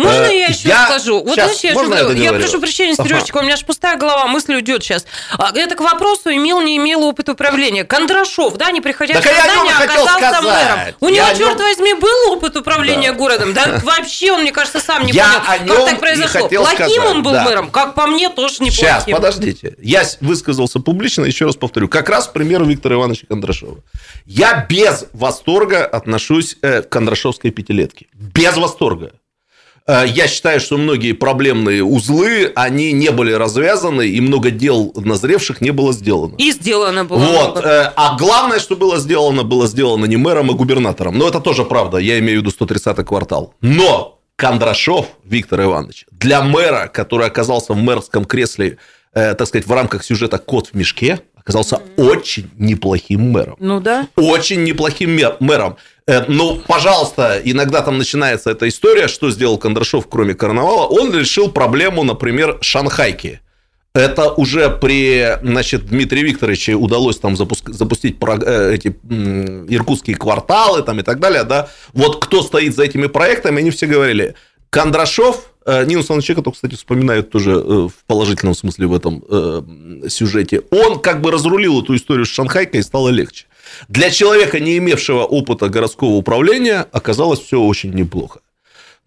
Можно э, я еще я... скажу? Вот сейчас, я, можно я, я прошу прощения, Сережечка, ага. у меня аж пустая голова, мысль уйдет сейчас. А, это к вопросу, имел, не имел опыт управления. Кондрашов, да, не приходя так в сознание, оказался сказать. мэром. У него, я черт нем... возьми, был опыт управления да. городом. Да вообще он, мне кажется, сам не я понял, как так произошло. Плохим сказать. он был да. мэром, как по мне, тоже неплохим. Сейчас, подождите. Я высказался публично, еще раз повторю. Как раз пример Виктора Ивановича Кондрашова. Я без восторга отношусь э, к Кондрашовской пятилетке. Без восторга. Э, я считаю, что многие проблемные узлы, они не были развязаны, и много дел назревших не было сделано. И сделано было. Вот. Много. Э, а главное, что было сделано, было сделано не мэром, а губернатором. Но это тоже правда, я имею в виду 130-й квартал. Но Кондрашов Виктор Иванович для мэра, который оказался в мэрском кресле, э, так сказать, в рамках сюжета «Кот в мешке», оказался mm-hmm. очень неплохим мэром. Ну да. Очень неплохим мэром. Э, ну, пожалуйста, иногда там начинается эта история, что сделал Кондрашов, кроме карнавала. Он решил проблему, например, Шанхайки. Это уже при значит, Дмитрию Викторовиче удалось там запуск, запустить э, эти иркутские кварталы там, и так далее. Да? Вот кто стоит за этими проектами, они все говорили, Кондрашов, Нину Санченко, кстати, вспоминают тоже в положительном смысле в этом сюжете, он как бы разрулил эту историю с Шанхайкой и стало легче. Для человека, не имевшего опыта городского управления, оказалось все очень неплохо.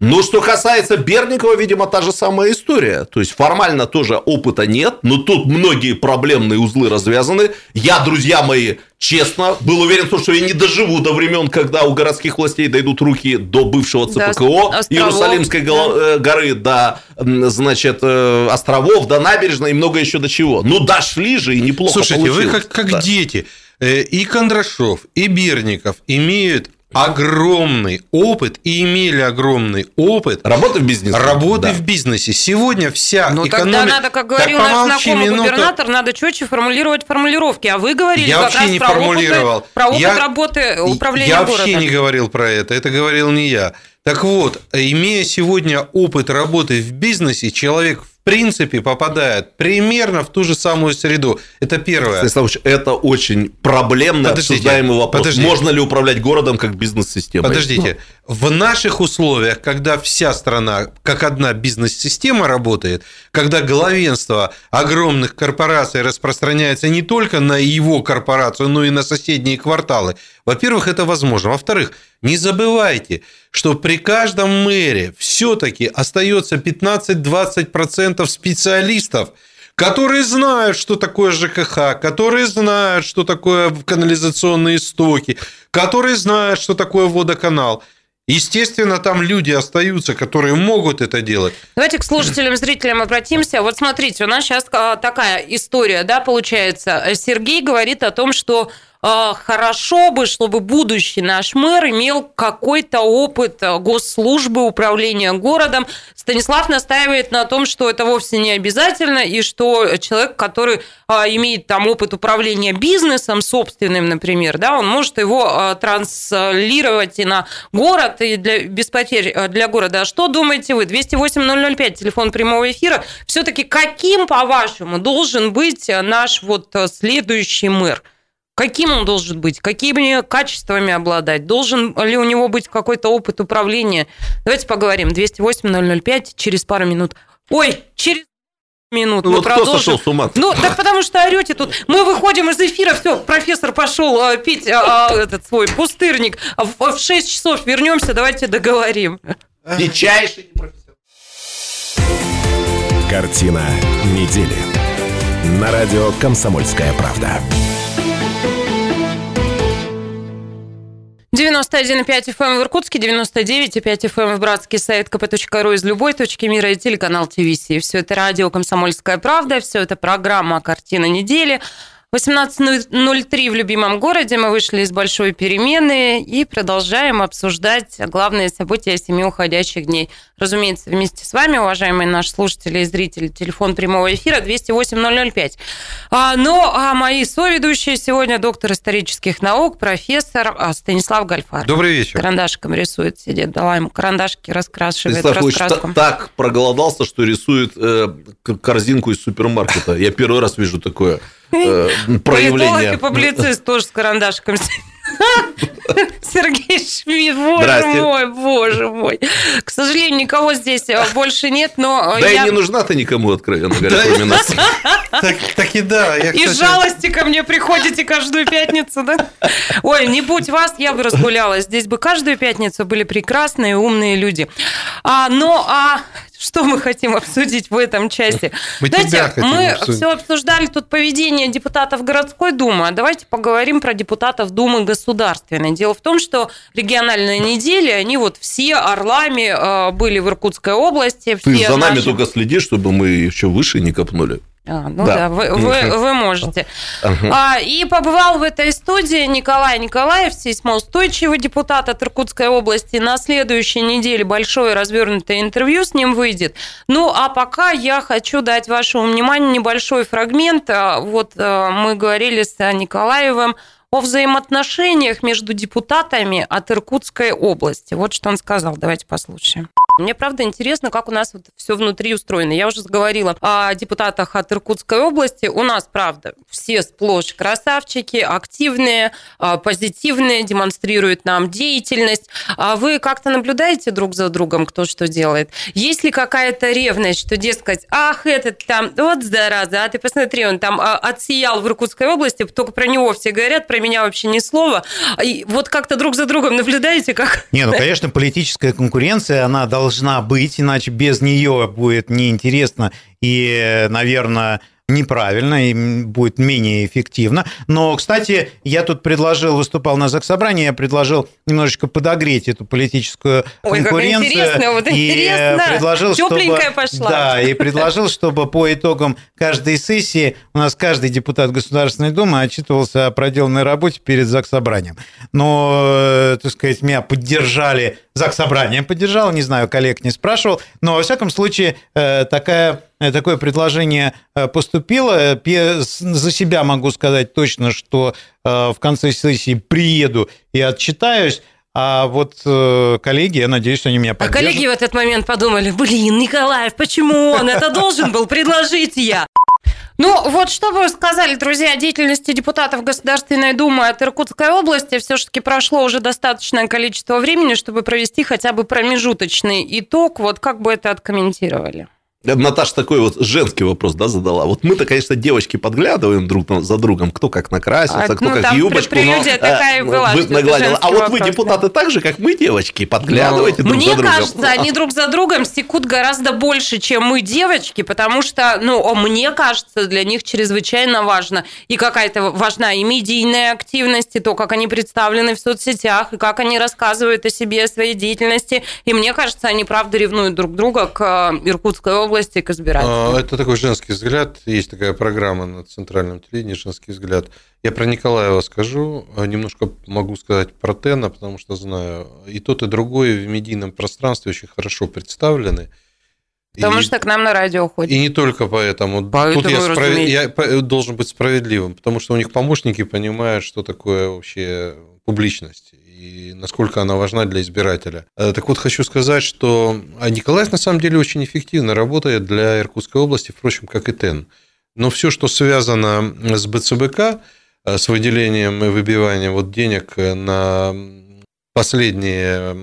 Но что касается Берникова, видимо, та же самая история. То есть, формально тоже опыта нет, но тут многие проблемные узлы развязаны. Я, друзья мои, честно, был уверен, что я не доживу до времен, когда у городских властей дойдут руки до бывшего ЦПКО, да, Иерусалимской да. Э, горы, до, значит, э, островов, до набережной и много еще до чего. Ну, дошли же, и неплохо Слушайте, получилось. вы как, как да. дети. Э, и Кондрашов, и Берников имеют огромный опыт и имели огромный опыт работы в бизнесе. Работы да. в бизнесе. Сегодня вся Но экономика... тогда надо, как говорил наш знакомый минуту. губернатор, надо четче формулировать формулировки. А вы говорили я вообще не про формулировал. Опыт, про опыт я, работы управления Я городом. вообще не говорил про это. Это говорил не я. Так вот, имея сегодня опыт работы в бизнесе, человек в принципе попадает примерно в ту же самую среду. Это первое. Станиславович, это очень проблемный Подождите, обсуждаемый вопрос. Подождите. Можно ли управлять городом как бизнес-системой? Подождите. В наших условиях, когда вся страна как одна бизнес-система работает, когда главенство огромных корпораций распространяется не только на его корпорацию, но и на соседние кварталы, во-первых, это возможно. Во-вторых, не забывайте, что при каждом мэре все-таки остается 15-20% специалистов, которые знают, что такое ЖКХ, которые знают, что такое канализационные стоки, которые знают, что такое водоканал. Естественно, там люди остаются, которые могут это делать. Давайте к слушателям, зрителям обратимся. Вот смотрите, у нас сейчас а, такая история, да, получается. Сергей говорит о том, что хорошо бы, чтобы будущий наш мэр имел какой-то опыт а, госслужбы, управления городом. Станислав настаивает на том, что это вовсе не обязательно, и что человек, который а, имеет там опыт управления бизнесом собственным, например, да, он может его транслировать и на город, и для, без потерь для города. А что думаете вы? 208-005, телефон прямого эфира. Все-таки каким, по-вашему, должен быть наш вот следующий мэр? Каким он должен быть? Какими качествами обладать? Должен ли у него быть какой-то опыт управления? Давайте поговорим. 208-005 через пару минут. Ой, через минут. Ну, мы вот продолжим. кто сошел с ума? Ну, так потому что орете тут. Мы выходим из эфира, все, профессор пошел а, пить а, а, этот свой пустырник. А в, в 6 часов вернемся, давайте договорим. Дичайший профессор. Картина недели. На радио «Комсомольская правда». 91,5 FM эм в Иркутске, 99,5 FM эм в Братске, сайт kp.ru из любой точки мира и телеканал ТВС. Все это радио «Комсомольская правда», все это программа «Картина недели». 18.03 в любимом городе. Мы вышли из большой перемены и продолжаем обсуждать главные события семи уходящих дней. Разумеется, вместе с вами, уважаемые наши слушатели и зрители, телефон прямого эфира 208-005. А, ну, а мои соведущие сегодня доктор исторических наук, профессор а, Станислав Гальфар. Добрый вечер. Карандашиком рисует, сидит, дала ему карандашики, раскрашивает Станислав Ильич раскраску. та- так проголодался, что рисует э, корзинку из супермаркета. Я первый раз вижу такое э, Политолог проявление. и публицист тоже с карандашиком. Сергей Шмидт, боже мой, боже мой. К сожалению, никого здесь э, больше нет, но э, Да и не нужна ты никому, откровенно говоря, Да, кроме нас. Так, так и да. Я, кстати, жалости ко мне приходите каждую пятницу, да? Ой, не будь вас, я бы разгулялась. Здесь бы каждую пятницу были прекрасные, умные люди. А, но а что мы хотим обсудить в этом части? Мы хотим мы обсудить. все обсуждали тут поведение депутатов городской думы, а давайте поговорим про депутатов Думы Государственной. Дело в том, что региональные недели, они вот все орлами э, были в Иркутской области. Ты за нами наши- только следи, чтобы мы еще выше не копнули. А, ну Да. да, вы, вы- вы можете. А, и побывал в этой студии Николай Николаев, сейсмоустойчивый депутат от Иркутской области. На следующей неделе большое развернутое интервью с ним выйдет. Ну, а пока я хочу дать вашему вниманию небольшой фрагмент. А, Вот а, мы говорили с Николаевым о взаимоотношениях между депутатами от Иркутской области. Вот что он сказал. Давайте послушаем. Мне, правда, интересно, как у нас вот все внутри устроено. Я уже говорила о депутатах от Иркутской области. У нас, правда, все сплошь красавчики, активные, а, позитивные, демонстрируют нам деятельность. А вы как-то наблюдаете друг за другом, кто что делает? Есть ли какая-то ревность, что, дескать, ах, этот там, вот зараза, а ты посмотри, он там а, отсиял в Иркутской области, только про него все говорят, про меня вообще ни слова. И вот как-то друг за другом наблюдаете, как Не, ну, конечно, политическая конкуренция, она должна быть, иначе без нее будет неинтересно. И, наверное, неправильно и будет менее эффективно. Но, кстати, я тут предложил, выступал на заксобрании, я предложил немножечко подогреть эту политическую Ой, конкуренцию. интересно, вот и интересно. предложил, Тёпленькая чтобы, пошла. Да, и предложил, чтобы по итогам каждой сессии у нас каждый депутат Государственной Думы отчитывался о проделанной работе перед Заксобранием. Но, э, так сказать, меня поддержали, Заксобрание поддержало, не знаю, коллег не спрашивал, но, во всяком случае, э, такая, такое предложение э, поступило. С- За себя могу сказать точно, что э, в конце сессии приеду и отчитаюсь, а вот э, коллеги, я надеюсь, они меня А поддержат. коллеги в этот момент подумали, блин, Николаев, почему он? Это должен был предложить я. Ну, вот что вы сказали, друзья, о деятельности депутатов Государственной Думы от Иркутской области. Все-таки прошло уже достаточное количество времени, чтобы провести хотя бы промежуточный итог. Вот как бы это откомментировали? Наташа такой вот женский вопрос, да, задала. Вот мы-то, конечно, девочки подглядываем друг за другом, кто как накрасится, А, кто ну, как там юбочку. но, такая э, была, вы нагладила. А вот вы, депутаты, так же, как мы, девочки, подглядываете друг Мне за другом. кажется, они друг за другом секут гораздо больше, чем мы, девочки, потому что, ну, мне кажется, для них чрезвычайно важно и какая-то важна и медийная активность, и то, как они представлены в соцсетях, и как они рассказывают о себе, о своей деятельности. И мне кажется, они правда ревнуют друг друга к э, Иркутской области, к избирателям. А, Это такой женский взгляд. Есть такая программа на центральном телевидении «Женский взгляд». Я про Николаева скажу. а Немножко могу сказать про Тена, потому что знаю. И тот, и другой в медийном пространстве очень хорошо представлены. Потому И- что к нам на радио ходят. И не только поэтому. Поэтому, Тут я, справ- я должен быть справедливым, потому что у них помощники понимают, что такое вообще публичность и насколько она важна для избирателя. Э, Так вот, хочу сказать, что а Николаев на самом деле очень эффективно работает для Иркутской области, впрочем, как и ТЭН. Но все, что связано с БЦБК, э, с выделением и выбиванием вот денег э, на последние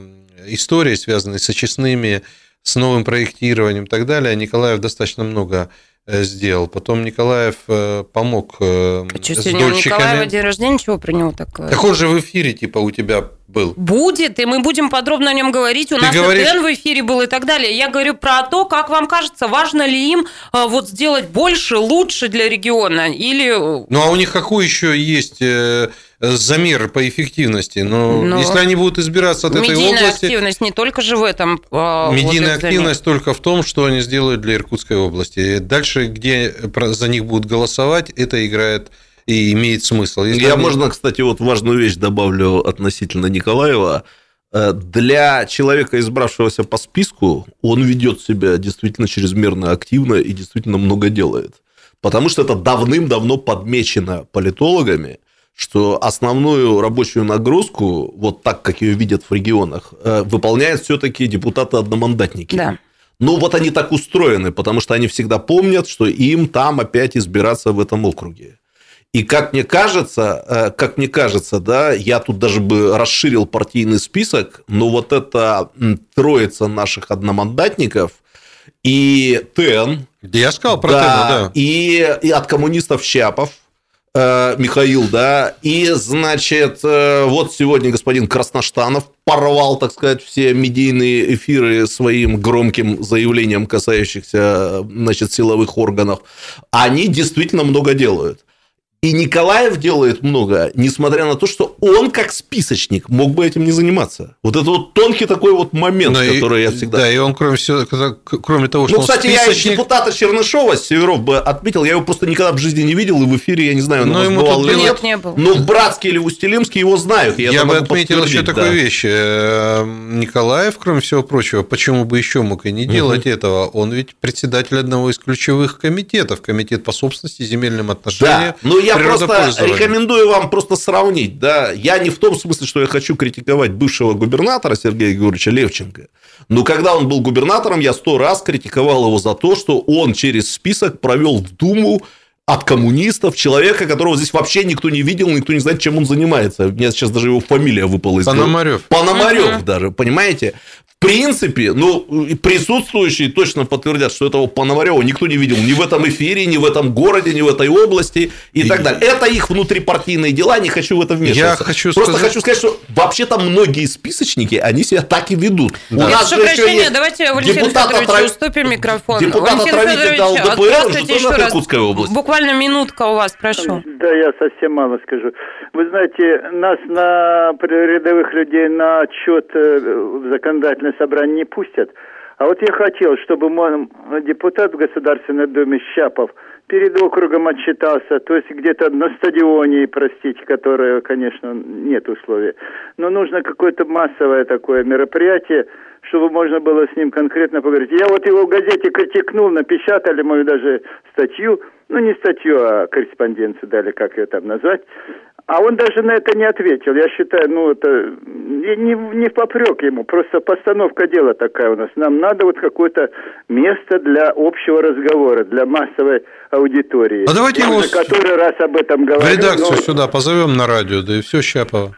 истории, связанные с очистными, с новым проектированием и так далее, Николаев достаточно много э, сделал. Потом Николаев э, помог э, А с дольщиками. Николаева день рождения, чего про него так говорят? Так он же в эфире, типа, у тебя был. Будет, и мы будем подробно о нем говорить. У Ты нас говоришь- ТН в эфире был и так далее. Я говорю про то, как вам кажется, важно ли им а, вот сделать больше, лучше для региона или э, Ну, а у них какой еще есть э, замер по эффективности? Ну, Ну, если они будут избираться от этой медийная области, активность не только же в этом. вот медийная замер. активность только в том, что они сделают для Иркутской области. Дальше, где за них будут голосовать, это играет и имеет смысл. Если Я, они- можно, кстати, вот важную вещь добавлю относительно Николаева. Э, Для человека, избравшегося по списку, он ведет себя действительно чрезмерно активно и действительно много делает. Потому что это давным-давно подмечено политологами, что основную рабочую нагрузку, вот так, как ее видят в регионах, э, выполняют все-таки депутаты-одномандатники. Да. Ну, вот они так устроены, потому что они всегда помнят, что им там опять избираться в этом округе. И как мне кажется, э, как мне кажется, да, я тут даже бы расширил партийный список, но вот эта м, троица наших одномандатников и ТЭН, Я сказал про да, тему, да. И, и от коммунистов Щапов, э, Михаил, да, и, значит, э, вот сегодня господин Красноштанов порвал, так сказать, все медийные эфиры своим громким заявлением, касающихся, значит, силовых органов. Они действительно много делают. И Николаев делает много, несмотря на то, что он, как списочник, мог бы этим не заниматься. Вот это вот тонкий такой вот момент, Но и- который я всегда... Да, и он, кроме, всего, кроме того, что Ну, он кстати, я и списочник, депутата Чернышова Северов бы отметил. Я его просто никогда в жизни не видел, и в эфире, я не знаю, он Ну, у нас ему бывал тут или нет. Нет, не был. Но в Братске или в Устилимске его знают. и Я, это бы отметил еще подтвердить, такую да. вещь. Э, Николаев, кроме всего прочего, почему бы еще мог и не делать этого? Он ведь председатель одного из ключевых комитетов, комитет по собственности, земельным отношениям, Да, ну я просто природопользованию. рекомендую вам просто сравнить, да, я не в том смысле, что я хочу критиковать бывшего губернатора Сергея Георгиевича Левченко, но когда он был губернатором, я сто раз критиковал его за то, что он через список провел в Думу от коммунистов человека, которого здесь вообще никто не видел, никто не знает, чем он занимается. У меня сейчас даже его фамилия выпала из головы. Пономарев. Пономарев даже, понимаете? В принципе, ну, и присутствующие точно подтвердят, что этого Пономарева никто не видел ни в этом эфире, ни в этом городе, ни в этой области и, так далее. Это их внутрипартийные дела, не хочу в это вмешиваться. Я хочу Просто сказать- хочу сказать, что вообще-то многие списочники, они себя так и ведут. У Прошу нас же еще прощения, есть давайте Валентину депутат Федоровичу отрави- уступим микрофон. Депутат Валентин отравитель Федорович, ЛДПР, здравствуйте же тоже раз. Иркутской области. Буквально минутка у вас, прошу. Да, я совсем мало скажу. Вы знаете, нас на рядовых людей на отчет э, в законодательное собрание не пустят. А вот я хотел, чтобы мой депутат в Государственной Думе Щапов перед округом отчитался, то есть где-то на стадионе, простите, которое, конечно, нет условий. Но нужно какое-то массовое такое мероприятие, чтобы можно было с ним конкретно поговорить. Я вот его в газете критикнул, напечатали мою даже статью, ну не статью, а корреспонденцию дали, как ее там назвать. А он даже на это не ответил. Я считаю, ну это не, не, в попрек ему, просто постановка дела такая у нас. Нам надо вот какое-то место для общего разговора, для массовой аудитории. А давайте Я его который раз об этом В говорю. редакцию но- сюда позовем на радио, да и все, Щапова.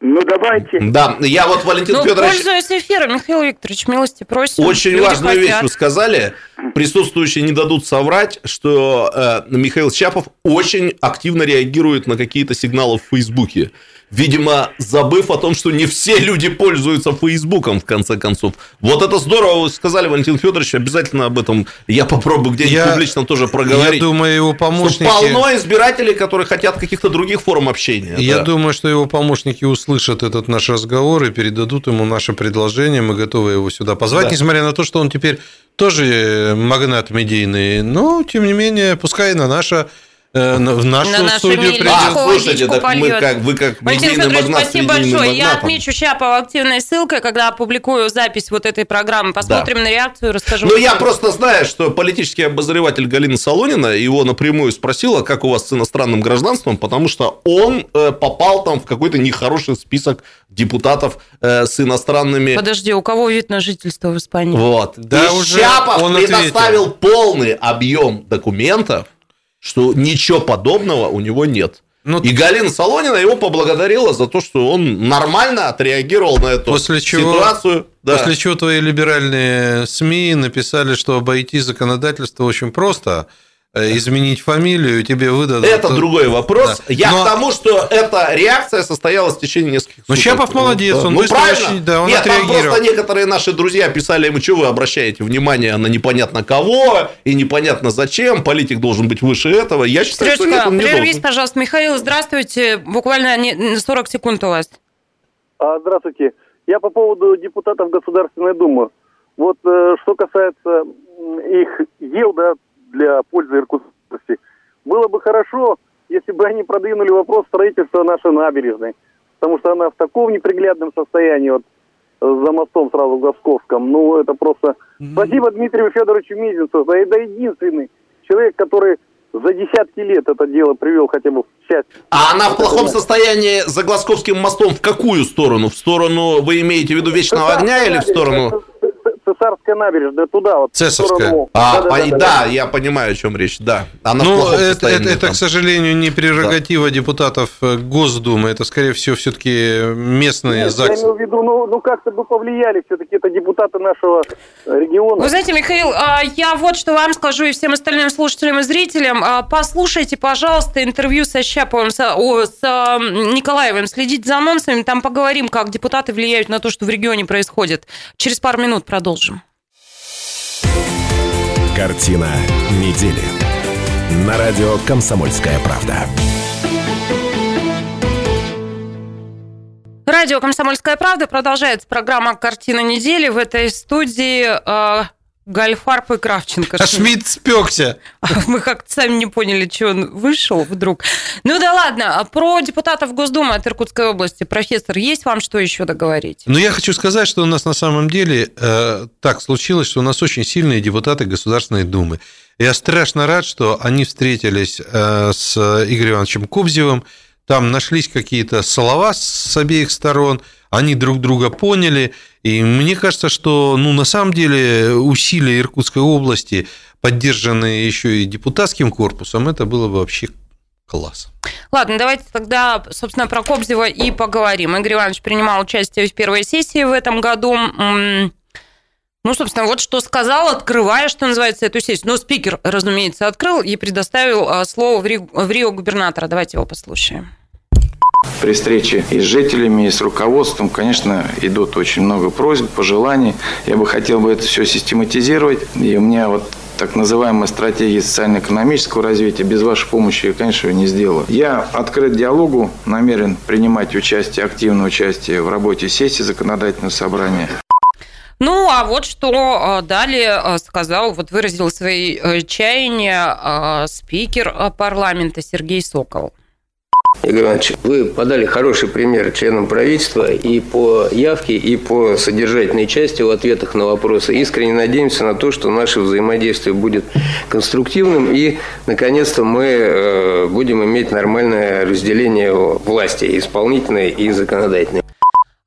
Ну давайте. Да, я вот, Валентин Ну, Федорович... пользуясь эфиром, Михаил Викторович, милости просим. Очень Люди важную хотят. вещь вы сказали. Присутствующие не дадут соврать, что э, Михаил Чапов очень активно реагирует на какие-то сигналы в Фейсбуке. Видимо, забыв о том, что не все люди пользуются Фейсбуком, в конце концов. Вот это здорово, вы сказали, Валентин Федорович, обязательно об этом я попробую где-нибудь Я- публично тоже проговорить. Я думаю, его Что помощники... полно избирателей, которые хотят каких-то других форм общения. Я да. думаю, что его помощники услышат этот наш разговор и передадут ему наше предложение. Мы готовы его сюда позвать, Да. несмотря на то, что он теперь тоже э, магнат медийный. Но, тем не менее, пускай на наше на- в нашу На нашу студию придет. А, слушайте, так мы как, вы как Валентин магнат спасибо большое. Я магнатом. отмечу Щапова активной ссылкой, когда опубликую запись вот этой программы. Посмотрим на реакцию, расскажем. Ну, я просто знаю, что политический обозреватель Галина Солонина его напрямую спросила, как у вас с иностранным гражданством, потому что он э, попал там в какой-то нехороший список депутатов э, с иностранными... Подожди, у кого вид на жительство в Испании? Вот. Да, И уже Щапов он предоставил полный объем документов, что ничего подобного у него нет. Ну, И Галина Солонина его поблагодарила за то, что он нормально отреагировал на эту После чего- ситуацию. Да. После чего твои либеральные СМИ написали, что обойти законодательство очень просто. Э, Изменить фамилию, тебе выдадут... Это другой вопрос. Да. Я Но- к тому, что эта реакция состоялась в течение нескольких Ну. Щапов молодец, он ну, быстро правильно. очень- да, он Нет, там отреагировал. просто некоторые наши друзья писали ему, что вы обращаете внимание на непонятно кого и непонятно зачем, политик должен быть выше этого. Я считаю, что нет, он не прервись, должен. пожалуйста. Михаил, здравствуйте. Буквально не- 40 секунд у вас. А, Здравствуйте. Я по поводу депутатов Государственной Думы. Вот э, что касается их дел, да, для пользы Иркутской области, было бы хорошо, если бы они продвинули вопрос строительства нашей набережной. Потому что она в таком неприглядном состоянии, вот за мостом сразу в Госковском. Ну, это просто... Спасибо Дмитрию Федоровичу Мизинцу. Это единственный человек, который за десятки лет это дело привел хотя бы в часть. А она в плохом состоянии за Глазковским мостом в какую сторону? В сторону, вы имеете в виду Вечного огня или в сторону... Цесарская набережная, туда вот. Цесарская. А, да, да, да, да, я понимаю, о чем речь, да. Она ну, это, это, это, к сожалению, не прерогатива да. депутатов э, Госдумы, это, скорее всего, все-таки местные Нет, ЗАГС. Я имею в виду, ну, ну как-то бы повлияли все-таки это депутаты нашего региона. Вы знаете, Михаил, а, я вот что вам скажу и всем остальным слушателям и зрителям. А, послушайте, пожалуйста, интервью со Щаповым, с, о, с Николаевым, следите за анонсами, там поговорим, как депутаты влияют на то, что в регионе происходит. Через пару минут продолжим. Картина недели. На радио «Комсомольская правда». Радио «Комсомольская правда» продолжается программа «Картина недели». В этой студии э, Гальфарб и Кравченко. А Шмидт спекся. Мы как-то сами не поняли, что он вышел вдруг. Ну да ладно, про депутатов Госдумы от Иркутской области. Профессор, есть вам что еще договорить? Ну я хочу сказать, что у нас на самом деле э, так случилось, что у нас очень сильные депутаты Государственной Думы. Я страшно рад, что они встретились э, с Игорем Ивановичем Кобзевым, там нашлись какие-то слова с обеих сторон, они друг друга поняли, и мне кажется, что ну, на самом деле усилия Иркутской области, поддержанные еще и депутатским корпусом, это было бы вообще класс. Ладно, давайте тогда, собственно, про Кобзева и поговорим. Игорь Иванович принимал участие в первой сессии в этом году. Ну, собственно, вот что сказал, открывая, что называется, эту сессию. Ну, спикер, разумеется, открыл и предоставил а, слово в Рио губернатора. Давайте его послушаем. При встрече и с жителями, и с руководством, конечно, идут очень много просьб, пожеланий. Я бы хотел бы это все систематизировать. И у меня вот так называемая стратегия социально-экономического развития. Без вашей помощи я, конечно, ее не сделаю. Я открыт диалогу, намерен принимать участие, активное участие в работе сессии законодательного собрания. Ну, а вот что а, далее а, сказал, вот выразил свои э, чаяния спикер парламента Сергей Сокол. Игорь Иванович, вы подали хороший пример членам правительства и по явке, и по содержательной части в ответах на вопросы. Искренне надеемся на то, что наше взаимодействие будет конструктивным и, наконец-то, мы э, будем иметь нормальное разделение власти, исполнительной и законодательной.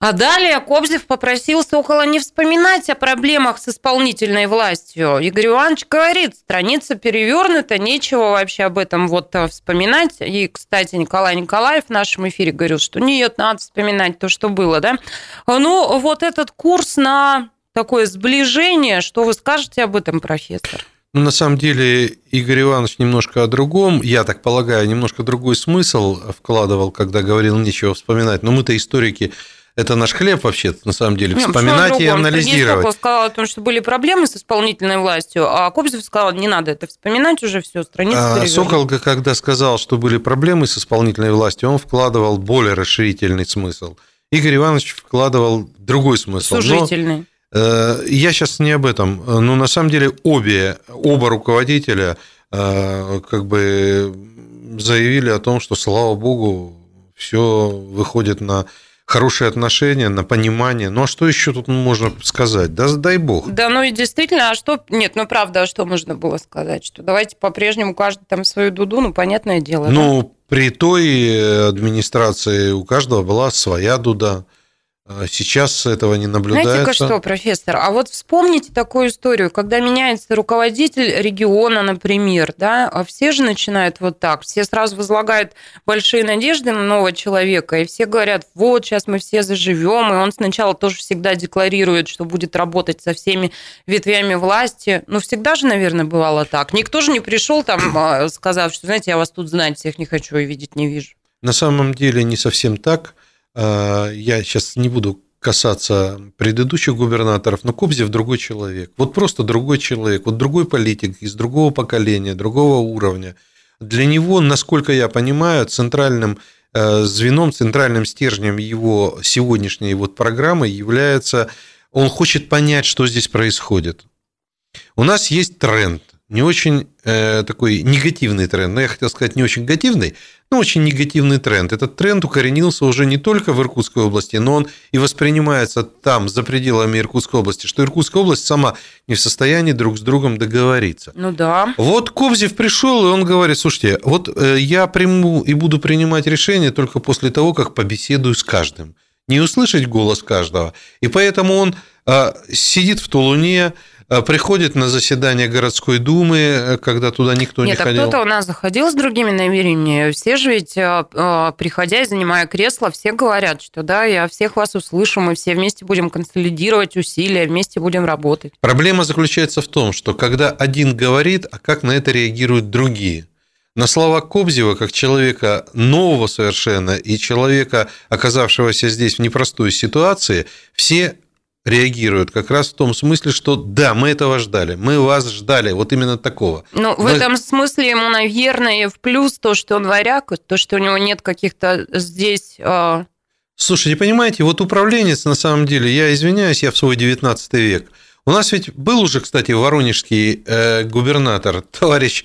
А далее Кобзев попросил Сокола не вспоминать о проблемах с исполнительной властью. Игорь Иванович говорит, страница перевернута, нечего вообще об этом вот э, вспоминать. И, кстати, Николай Николаев в нашем эфире говорил, что нет, надо вспоминать то, что было, да. Ну, вот этот курс на такое сближение, что вы скажете об этом, профессор? Ну, на самом деле, Игорь Иванович немножко о другом, я так полагаю, немножко другой смысл вкладывал, когда говорил нечего вспоминать. Но мы-то историки это наш хлеб вообще на самом деле, Нет, вспоминать и анализировать. Сергей сказал о том, что были проблемы с исполнительной властью, а Кобзев сказал, не надо это вспоминать уже, все, страница а, Сокол, когда сказал, что были проблемы с исполнительной властью, он вкладывал более расширительный смысл. Игорь Иванович вкладывал другой смысл. Сужительный. Но, э, я сейчас не об этом. Но на самом деле обе, оба руководителя э, как бы заявили о том, что, слава богу, все выходит на хорошие отношения, на понимание. Ну а что еще тут можно сказать? Да дай бог. Да, ну и действительно, а что... Нет, ну правда, а что можно было сказать? Что давайте по-прежнему каждый там свою дуду, ну понятное дело. Ну, да? при той администрации у каждого была своя дуда. А сейчас этого не наблюдается. Знаете-ка что, профессор, а вот вспомните такую историю, когда меняется руководитель региона, например, да, а все же начинают вот так, все сразу возлагают большие надежды на нового человека, и все говорят, вот, сейчас мы все заживем, и он сначала тоже всегда декларирует, что будет работать со всеми ветвями власти. Ну, всегда же, наверное, бывало так. Никто же не пришел там, а, сказав, что, знаете, я вас тут знать всех не хочу и видеть не вижу. На самом деле не совсем так. А, я сейчас не буду касаться предыдущих губернаторов, но Кобзев другой человек. Вот просто другой человек, вот другой политик из другого поколения, другого уровня. Для него, насколько я понимаю, центральным э, звеном, центральным стержнем его сегодняшней вот программы является, он хочет понять, что здесь происходит. У нас есть тренд. не очень э, такой негативный тренд. Но я хотел сказать не очень негативный, но очень негативный тренд. Этот тренд укоренился уже не только в Иркутской области, но он и воспринимается там, за пределами Иркутской области, что Иркутская область сама не в состоянии друг с другом договориться. Ну да. Вот Кобзев пришел, и он говорит, слушайте, вот э, я приму и буду принимать решение только после того, как побеседую с каждым. Не услышать голос каждого. И поэтому он э, сидит в Тулуне, приходит на заседание городской думы, э, когда туда никто Нет, не а ходил. кто-то у нас заходил с другими намерениями. Все же ведь, э, э, приходя и занимая кресло, все говорят, что да, я всех вас услышу, мы все вместе будем консолидировать усилия, вместе будем работать. Проблема заключается в том, что когда один говорит, а как на это реагируют другие. На слова Кобзева, как человека нового совершенно и человека, оказавшегося здесь в непростой ситуации, все реагируют как раз в том смысле, что да, мы этого ждали, мы вас ждали, вот именно такого. Ну, в Мы- этом смысле ему, наверное, в плюс то, что он варяг, то, что у него нет каких-то здесь... э, Слушайте, понимаете, вот управленец, на самом деле, я извиняюсь, я в свой 19 век. У нас ведь был уже, кстати, воронежский э, губернатор, товарищ,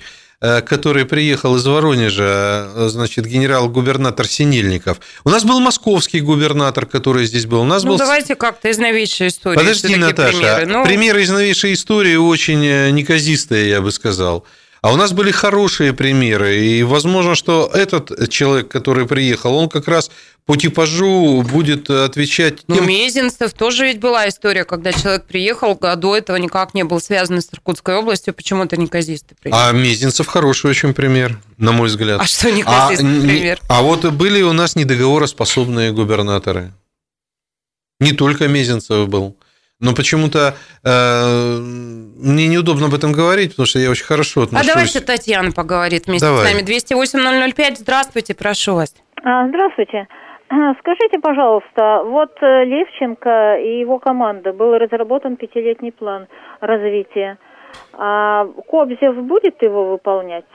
который приехал из Воронежа, э, значит, генерал-губернатор Синельников. У нас был московский губернатор, который здесь был. У нас Ну, был... давайте как-то из новейшей истории. Подожди, Наташа. примеры. Ну, Примеры из новейшей истории очень э, неказистые, я бы сказал. А у нас были хорошие примеры, и возможно, что этот человек, который приехал, он как раз по типажу будет отвечать Ну, тем, Мезенцев тоже ведь была история, когда человек приехал, а до этого никак не был связан с Иркутской областью, почему-то неказистый приехал. А Мезенцев хороший очень пример, на мой взгляд. А что неказистый не- пример? А вот были у нас недоговороспособные губернаторы. Не только Мезенцев был. Но почему-то э, мне неудобно об этом говорить, потому что я очень хорошо А отношусь. давайте Татьяна поговорит вместе Давай. с нами. 208-005, здравствуйте, прошу вас. А, Здравствуйте. Скажите, пожалуйста, вот э, Левченко и его команда был разработан пятилетний план развития. А Кобзев будет его выполнять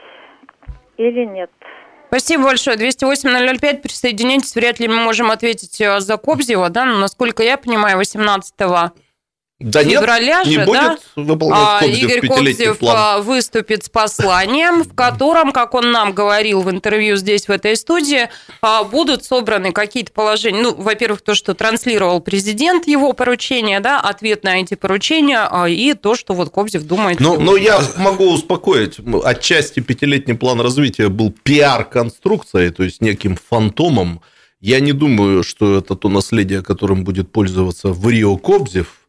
или нет? Спасибо большое. 208-005, присоединяйтесь. Вряд ли мы можем ответить э, за Кобзева, да, но, насколько я понимаю, 18 Да нет, февраля не же, будет да, выполнять а, Кобзев Игорь Кобзев план. а, выступит с посланием, в котором, как он нам говорил в интервью здесь, в этой студии, а, будут собраны какие-то положения. Ну, во-первых, то, что транслировал президент его поручения, да, ответ на эти поручения, а, и то, что вот Кобзев думает. Но, сегодня. но я могу успокоить. Отчасти пятилетний план развития был пиар-конструкцией, то есть неким фантомом. Я не думаю, что это то наследие, которым будет пользоваться в Рио Кобзев,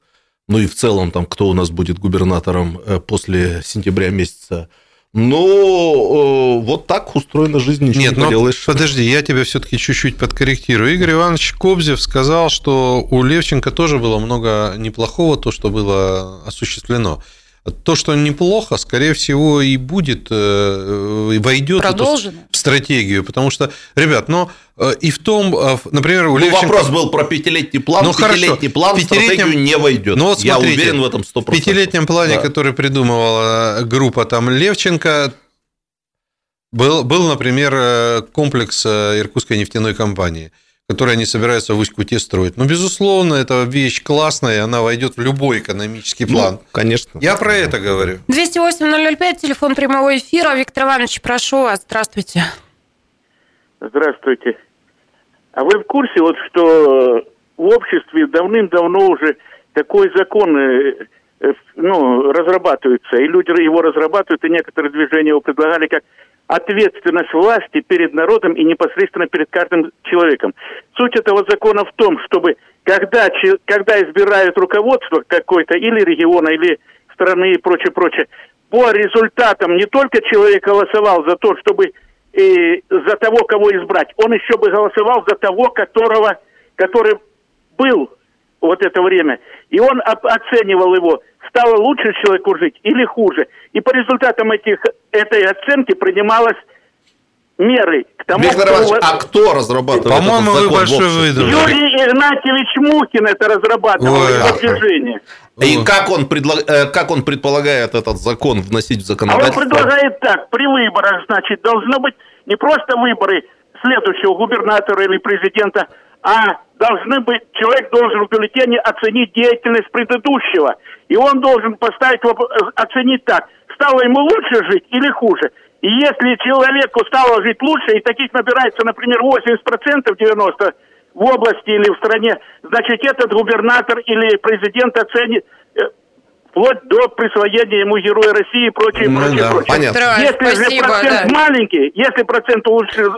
ну и в целом там, кто у нас будет губернатором э, после сентября месяца. Но э, вот так устроена жизнь, ничего Нет, не ну поделаешь. подожди, я тебя все-таки чуть-чуть подкорректирую. Игорь Иванович Кобзев сказал, что у Левченко тоже было много неплохого, то, что было осуществлено. То, что неплохо, скорее всего, и будет, э, и войдет эту- Продолжено. в стратегию. Потому что, ребят, но э, и в том, э, например, у Ну, Левченко... вопрос был про пятилетний план. Ну, хорошо. пятилетний план в Пятилетнем- стратегию не войдет. Ну, вот Я смотрите, уверен в этом 100%. В пятилетнем плане, Да. который придумывала группа там Левченко, был, был, например, э, комплекс э, Иркутской нефтяной компании, который они собираются в Усть-Куте строить. Ну, безусловно, это вещь классная, она войдет в любой экономический план. Ну, конечно. Я про это говорю. 208-005, телефон прямого эфира. Виктор Иванович, прошу вас, здравствуйте. Здравствуйте. А вы в курсе, вот что в обществе давным-давно уже такой закон э, э, ну, разрабатывается, и люди его разрабатывают, и некоторые движения его предлагали как ответственность власти перед народом и непосредственно перед каждым человеком. Суть этого закона в том, чтобы когда, когда избирают руководство какой-то или региона, или страны и прочее, прочее, по результатам не только человек голосовал за то, чтобы э, за того, кого избрать, он еще бы голосовал за того, которого, который был вот это время. И он оп- оценивал его, стало лучше человеку жить или хуже. И по результатам этих, этой оценки принималось меры к тому, Виктор кто- Иванович, а кто разрабатывает По-моему, этот вы большой. Юрий Игнатьевич Мухин это разрабатывал, Ой. движение. И как он, предлаг- э, как он предполагает этот закон вносить в А он законодательство? предлагает так, при выборах, значит, должно быть не просто выборы следующего губернатора или президента, а должны быть, человек должен в бюллетене оценить деятельность предыдущего. И он должен поставить, воп- э, оценить так, стало ему лучше жить или хуже. И если человеку стало жить лучше, и таких набирается, например, 80%, 90% в области или в стране, значит, этот губернатор или президент оценит э, вплоть до присвоения ему Героя России и прочее, Ну прочее, да, прочее. понятно. Если же Спасибо, процент да. маленький, если процент улучшения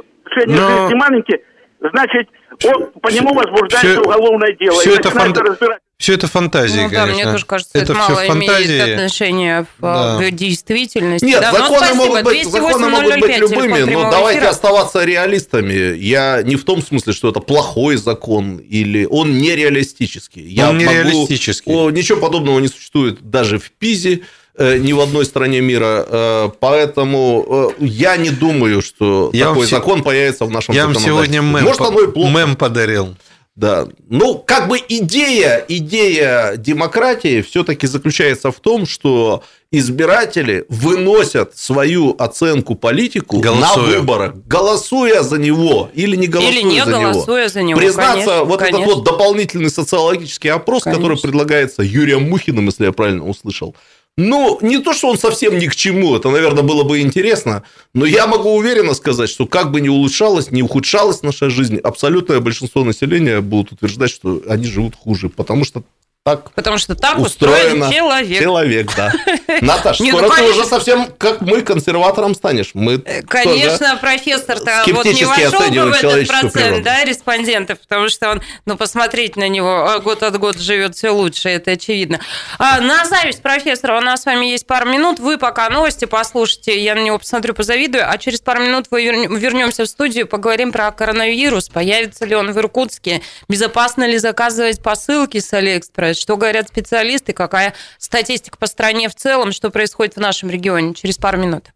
Но- жизни маленький, значит, он, по нему возбуждается Всё- уголовное дело. всё И это фанта- разбирать. Все это фантазии, Ну да, конечно. мне тоже кажется, это, всё мало имеет фантазии. отношения в, Да. в действительности. Нет, да. Ну, законы, спасибо. могут быть, 208 законы могут быть 005, телефон любыми, но давайте эфира. оставаться реалистами. Я не в том смысле, что это плохой закон, или он нереалистический. Я Он могу- нереалистический. О, ничего подобного не существует даже в Пизе, э, ни в одной стране мира. Э, Поэтому э, я не думаю, что Я вам такой се- закон появится в нашем Я вам сегодня мем, Может, по- оно и плохо. мем подарил. Да. Ну, как бы идея, идея демократии все-таки заключается в том, что избиратели выносят свою оценку политику Голосуя. на выборах, голосуя за него или не голосуя Или не за голосуя за него, Признаться, конечно, вот конечно. этот вот дополнительный социологический опрос, который Конечно. предлагается Юрием Мухиным, если я правильно услышал, ну, не то, что он совсем ни к чему, это, наверное, было бы интересно, но я могу уверенно сказать, что как бы ни улучшалась, ни ухудшалась наша жизнь, абсолютное большинство населения будут утверждать, что они живут хуже, потому что так Потому что так устроен человек. Человек, да. Наташ, Не, скоро ну, ты конечно. уже совсем как мы консерватором станешь. Мы Э, тоже- Конечно, профессор-то вот не скептически вошел бы в этот человеческую процент, природу. да, респондентов, потому что он, ну, посмотреть на него а, год от года живет все лучше, это очевидно. А, на зависть профессора у нас с вами есть пару минут. Вы пока новости послушайте, я на него посмотрю, позавидую, а через пару минут верн- вернемся в студию, поговорим про коронавирус, появится ли он в Иркутске, безопасно ли заказывать посылки с Алиэкспресс, что говорят специалисты, какая статистика по стране в целом, что происходит в нашем регионе. Через пару минут.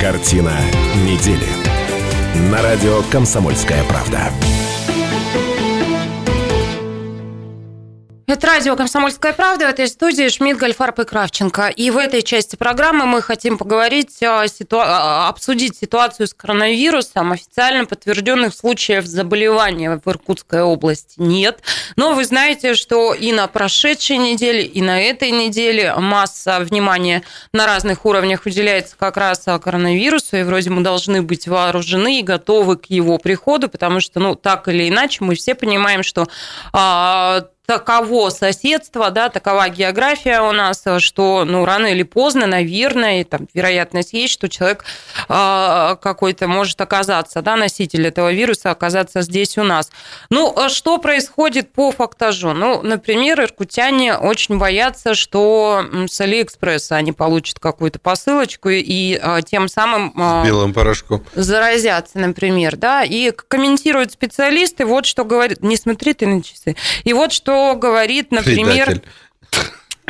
Картина недели. На радио «Комсомольская правда». Это радио «Комсомольская правда». В этой студии Шмидт, Гольфарб и Кравченко. И в этой части программы мы хотим поговорить, ситуа- обсудить ситуацию с коронавирусом. Официально подтвержденных случаев заболевания в Иркутской области нет. Но вы знаете, что и на прошедшей неделе, и на этой неделе масса внимания на разных уровнях уделяется как раз коронавирусу. И вроде мы должны быть вооружены и готовы к его приходу, потому что, ну, так или иначе, мы все понимаем, что а, таково соседство, да, такова география у нас, что, ну, рано или поздно, наверное, и там вероятность есть, что человек э, какой-то может оказаться, да, носитель этого вируса, оказаться здесь у нас. Ну, а что происходит по фактажу? Ну, например, иркутяне очень боятся, что с Алиэкспресса они получат какую-то посылочку и э, тем самым... э, Белым порошком. заразятся, например, да, и комментируют специалисты, вот что говорит, не смотри ты на часы, и вот что говорит, например... Предатель.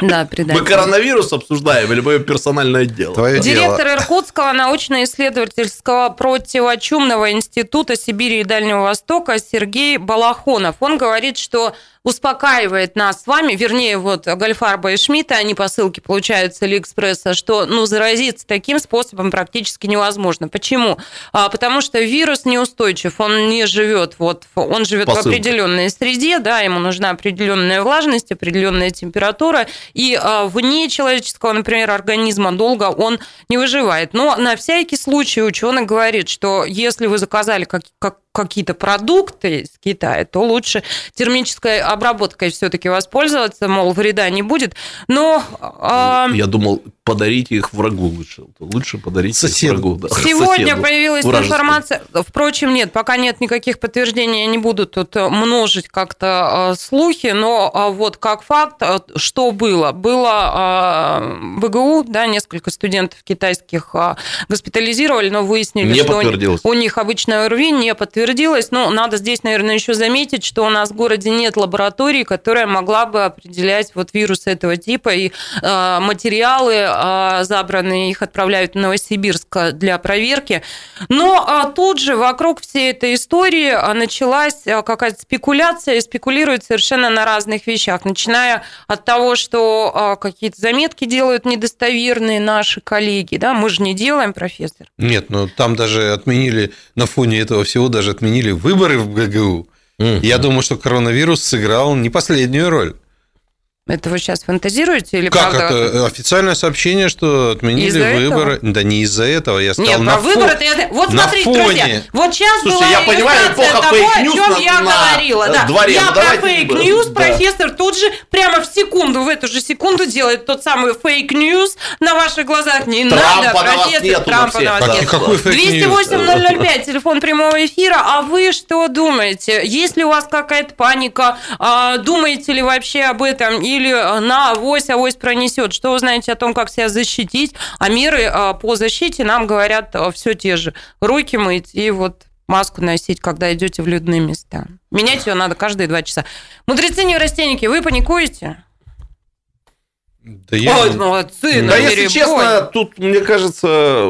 Да, предатель. Мы коронавирус обсуждаем или мое персональное дело? Твое Директор дело. Иркутского научно-исследовательского противочумного института Сибири и Дальнего Востока Сергей Балахонов. Он говорит, что успокаивает нас с вами, вернее, вот Гольфарба и Шмидта, они посылки получают с Алиэкспресса, что ну, заразиться таким способом практически невозможно. Почему? А, потому что вирус неустойчив, он не живет, вот, он живет в определенной среде, да, ему нужна определенная влажность, определенная температура, и а, вне человеческого, например, организма долго он не выживает. Но на всякий случай ученый говорит, что если вы заказали как, как, какие-то продукты из Китая, то лучше термической обработкой все-таки воспользоваться, мол, вреда не будет. Но а, Я думал, подарите их врагу лучше. Лучше подарите их Соседу. врагу. да. Сегодня Соседу. появилась Вражескому. информация, впрочем, нет, пока нет никаких подтверждений, я не буду тут э, множить как-то э, слухи, но а, вот как факт, э, что было? Было э, ВГУ, да, несколько студентов китайских э, госпитализировали, но выяснили, Не что у них- подтвердилось. у них обычное ОРВИ не подтвердилось. Но надо здесь, наверное, еще заметить, что у нас в городе нет лаборатории, которая могла бы определять вот вирусы этого типа. И э, материалы э, забранные, их отправляют в Новосибирск для проверки. Но а, тут же вокруг всей этой истории а, началась а, какая-то спекуляция, и спекулируют совершенно на разных вещах, начиная от того, что а, какие-то заметки делают недостоверные наши коллеги, да, мы же не делаем, профессор. Нет, ну там даже отменили, на фоне этого всего даже отменили выборы в ИГУ. Мгм. Я думаю, что коронавирус сыграл не последнюю роль. Это вы сейчас фантазируете или Как правда? это? Официальное сообщение, что отменили Из-за выборы. Да не из-за этого, я сказал, Нет, на про фо- выборы это я... Вот на смотрите, фоне. друзья, вот сейчас Слушайте, была я понимаю, эпоха того, о чем на- я на говорила. Да. дворе. Я Ну, про fake news, да. профессор тут же прямо в секунду, в эту же секунду делает тот самый fake news на ваших глазах. Не Трампа надо, на профессор, нету Трампа на вас нет. какой fake news? 208-005, телефон прямого эфира. А вы что думаете? Есть ли у вас какая-то паника? А, Думаете ли вообще об этом? Или на авось, авось пронесет? Что вы знаете о том, как себя защитить? А меры а, по защите нам говорят все те же. Руки мыть и вот маску носить, когда идете в людные места. Менять ее надо каждые два часа. Мудрецы неврастенники, вы паникуете? Да я- Ой, молодцы, Да, на если честно, тут, мне кажется,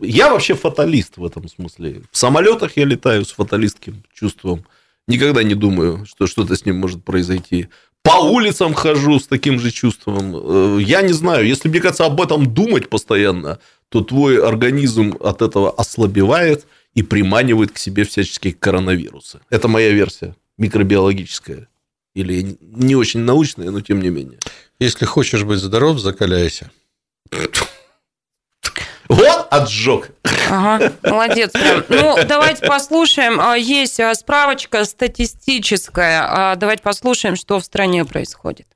я вообще фаталист в этом смысле. В самолетах я летаю с фаталистским чувством. Никогда не думаю, что что-то с ним может произойти. По улицам хожу с таким же чувством. Э, Я не знаю, если, мне кажется, об этом думать постоянно, то твой организм от этого ослабевает и приманивает к себе всяческие коронавирусы. Это моя версия микробиологическая. Или не очень научная, но тем не менее. Если хочешь быть здоров, закаляйся. Вот отжог. Ага, молодец. Ну, давайте послушаем. А, Есть а, справочка статистическая. А, Давайте послушаем, что в стране происходит.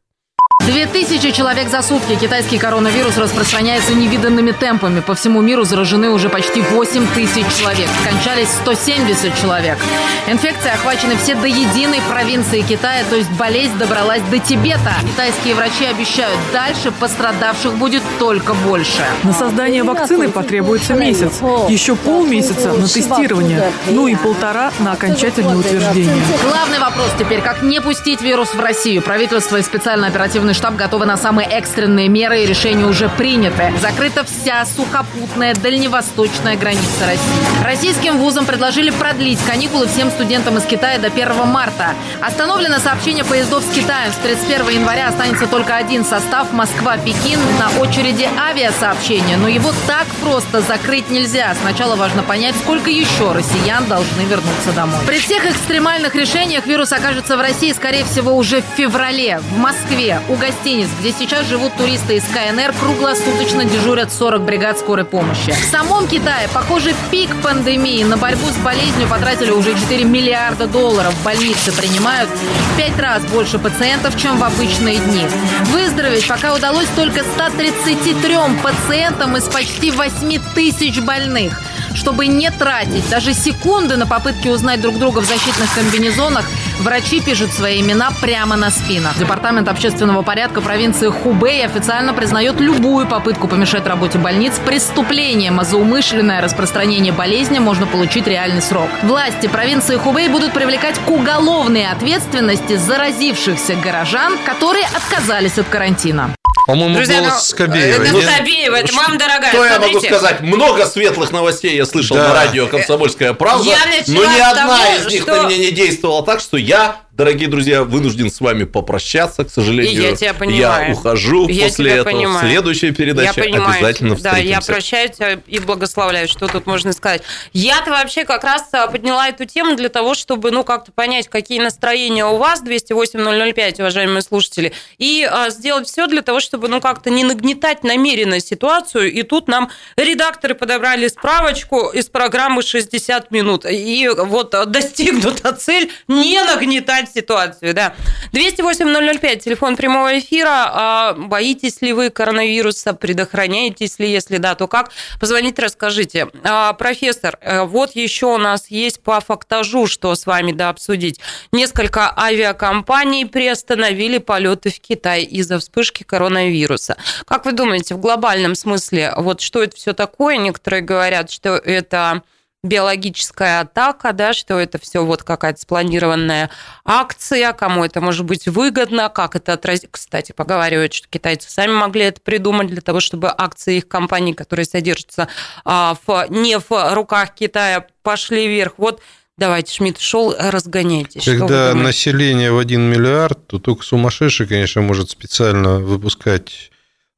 2000 человек за сутки. Китайский коронавирус распространяется невиданными темпами. По всему миру заражены уже почти 8 тысяч человек. Скончались 170 человек. Инфекция охвачены все до единой провинции Китая, то есть болезнь добралась до Тибета. Китайские врачи обещают, дальше пострадавших будет только больше. На создание вакцины потребуется месяц, еще полмесяца на тестирование, ну и полтора на окончательное утверждение. Главный вопрос теперь, как не пустить вирус в Россию. Правительство и специальный оперативный штаб готовы на самые экстренные меры, и решения уже приняты. Закрыта вся сухопутная дальневосточная граница России. Российским вузам предложили продлить каникулы всем студентам из Китая до 1 марта. Остановлено сообщение поездов с Китаем. С 31 января останется только один состав Москва-Пекин на очереди авиасообщения. Но его так просто закрыть нельзя. Сначала важно понять, сколько еще россиян должны вернуться домой. При всех экстремальных решениях вирус окажется в России, скорее всего, уже в феврале. В Москве у гостиниц, где сейчас живут туристы из КНР, круглосуточно дежурят 40 бригад скорой помощи. В самом Китае, похоже, пик пандемии. На борьбу с болезнью потратили уже 4 миллиарда долларов. Больницы принимают в 5 раз больше пациентов, чем в обычные дни. Выздороветь пока удалось только 133 пациентам из почти 8 тысяч больных. Чтобы не тратить даже секунды на попытки узнать друг друга в защитных комбинезонах, врачи пишут свои имена прямо на спинах. Департамент общественного порядка провинции Хубэй официально признает любую попытку помешать работе больниц преступлением, а за умышленное распространение болезни можно получить реальный срок. Власти провинции Хубэй будут привлекать к уголовной ответственности заразившихся горожан, которые отказались от карантина. По-моему, Друзья, голос ну, Скобеева. это нет? Скобеева, это мама дорогая. Что я могу смотрите. сказать? Много светлых новостей я слышал Да. на радио «Комсомольская правда», Я но ни одна того, из них что- на меня не действовала так, что я, Yeah. Дорогие друзья, вынужден с вами попрощаться, к сожалению. Я тебя понимаю. Я ухожу Я после этого. понимаю. Следующая передача я понимаю, обязательно Да, встретимся. я прощаю тебя и благословляю, что тут можно сказать. Я-то вообще как раз а, подняла эту тему для того, чтобы, ну, как-то понять, какие настроения у вас, 208-005, уважаемые слушатели, и а, сделать все для того, чтобы, ну, как-то не нагнетать намеренно ситуацию. И тут нам редакторы подобрали справочку из программы «60 минут». И вот достигнута цель не нагнетать ситуацию, да. 208-005, телефон прямого эфира. А, Боитесь ли вы коронавируса? Предохраняетесь ли? Если да, то как? Позвоните, расскажите. А, Профессор, э, вот еще у нас есть по фактажу, что с вами да обсудить. Несколько авиакомпаний приостановили полеты в Китай из-за вспышки коронавируса. Как вы думаете, в глобальном смысле, вот что это все такое? Некоторые говорят, что это биологическая атака, да, что это все вот какая-то спланированная акция, кому это может быть выгодно, как это отразить. Кстати, поговаривают, что китайцы сами могли это придумать для того, чтобы акции их компаний, которые содержатся а, в, не в руках Китая, пошли вверх. Вот давайте, Шмидт шел, разгоняйтесь. Когда население в 1 миллиард, то только сумасшедший, конечно, может специально выпускать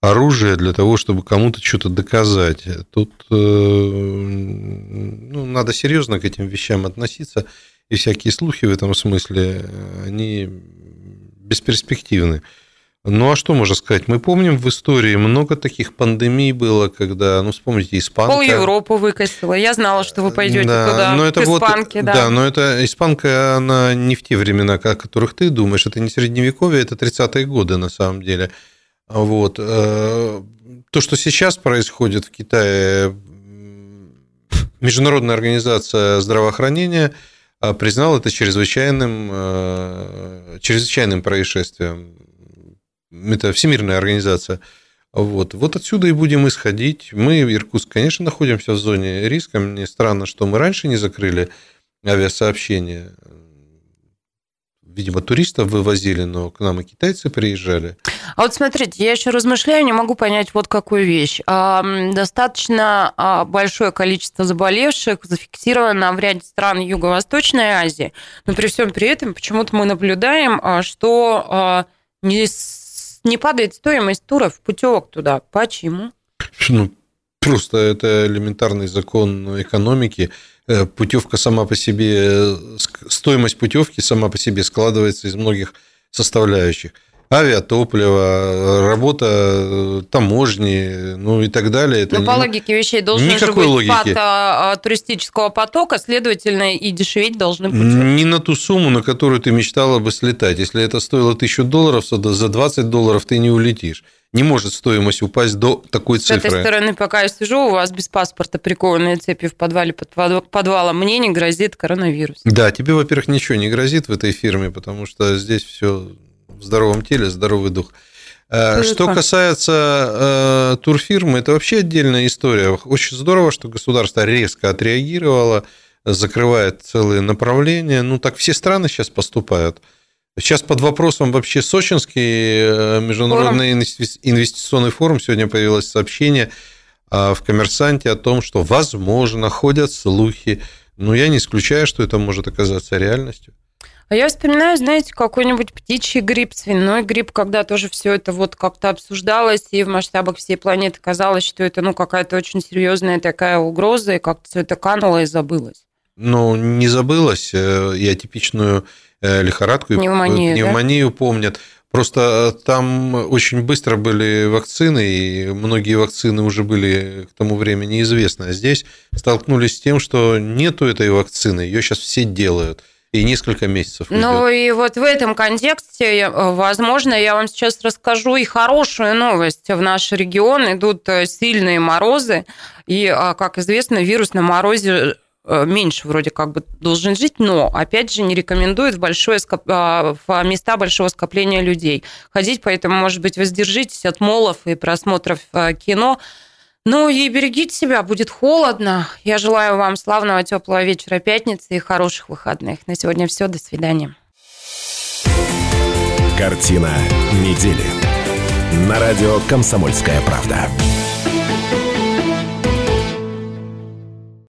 оружие для того, чтобы кому-то что-то доказать. Тут э, ну, надо серьезно к этим вещам относиться, и всякие слухи в этом смысле, они бесперспективны. Ну, а что можно сказать? Мы помним в истории много таких пандемий было, когда, ну, вспомните, испанка. Пол Европы выкосила. Я знала, что вы пойдете да, туда, но это к вот, испанке, да. Да, но это испанка, она не в те времена, о которых ты думаешь. Это не средневековье, это 30-е годы на самом деле. Вот. э, То, что сейчас происходит в Китае, Международная организация здравоохранения а, признала это чрезвычайным, э, чрезвычайным происшествием. Это Всемирная организация. Вот. вот отсюда и будем исходить. Мы, Иркутск, конечно, находимся в зоне риска. Мне странно, что мы раньше не закрыли авиасообщение. Видимо, туристов вывозили, но к нам и китайцы приезжали. А вот смотрите, я еще размышляю, не могу понять вот какую вещь. Достаточно а, большое количество заболевших зафиксировано в ряде стран Юго-Восточной Азии, но при всем при этом почему-то мы наблюдаем, а, что а, не, не падает стоимость туров, путевок туда. Почему? Ну, просто это элементарный закон экономики. Э, Путевка сама по себе, э, стоимость путевки сама по себе складывается из многих составляющих. Авиатопливо, работа э, таможни, ну и так далее. Это Ну, по не- логике вещей должен же Никакой быть логики. спад а, туристического потока, следовательно, и дешеветь должны путевки. Не на ту сумму, на которую ты мечтала бы слетать. Если это стоило тысячу долларов, то за 20 долларов ты не улетишь. Не может стоимость упасть до такой С этой цифры. стороны, пока я сижу, у вас без паспорта прикованные цепи в подвале под под- подвалом, мне не грозит коронавирус. Да, тебе, во-первых, ничего не грозит в этой фирме, потому что здесь все в здоровом теле, здоровый дух. Э, Что касается э, турфирмы, это вообще отдельная история. Очень здорово, что государство резко отреагировало, закрывает целые направления. Ну, так все страны сейчас поступают. Сейчас под вопросом вообще Сочинский э, международный инвести- инвестиционный форум. Сегодня появилось сообщение а, в «Коммерсанте» о том, что, возможно, ходят слухи. Но я не исключаю, что это может оказаться реальностью. А я вспоминаю, знаете, какой-нибудь птичий грипп, свиной грипп, когда тоже все это вот как-то обсуждалось, и в масштабах всей планеты казалось, что это ну какая-то очень серьезная такая угроза, и как-то все это кануло и забылось. Ну, не забылось, э, и атипичную э, лихорадку, и Пневмонию, да? пневмонию помнят. Просто э, там очень быстро были вакцины, и многие вакцины уже были к тому времени известны. А здесь столкнулись с тем, что нету этой вакцины, ее сейчас все делают. И несколько месяцев Ну и вот в этом контексте, возможно, я вам сейчас расскажу и хорошую новость. В наш регион идут э, сильные морозы, и, а, как известно, вирус на морозе э, меньше вроде как бы должен жить, но, опять же, не рекомендуют в, большое а, в места большого скопления людей ходить, поэтому, может быть, воздержитесь от молов и просмотров э, кино. Ну и берегите себя, будет холодно. Я желаю вам славного теплого вечера пятницы и хороших выходных. На сегодня все, до свидания. Картина недели. На радио «Комсомольская правда».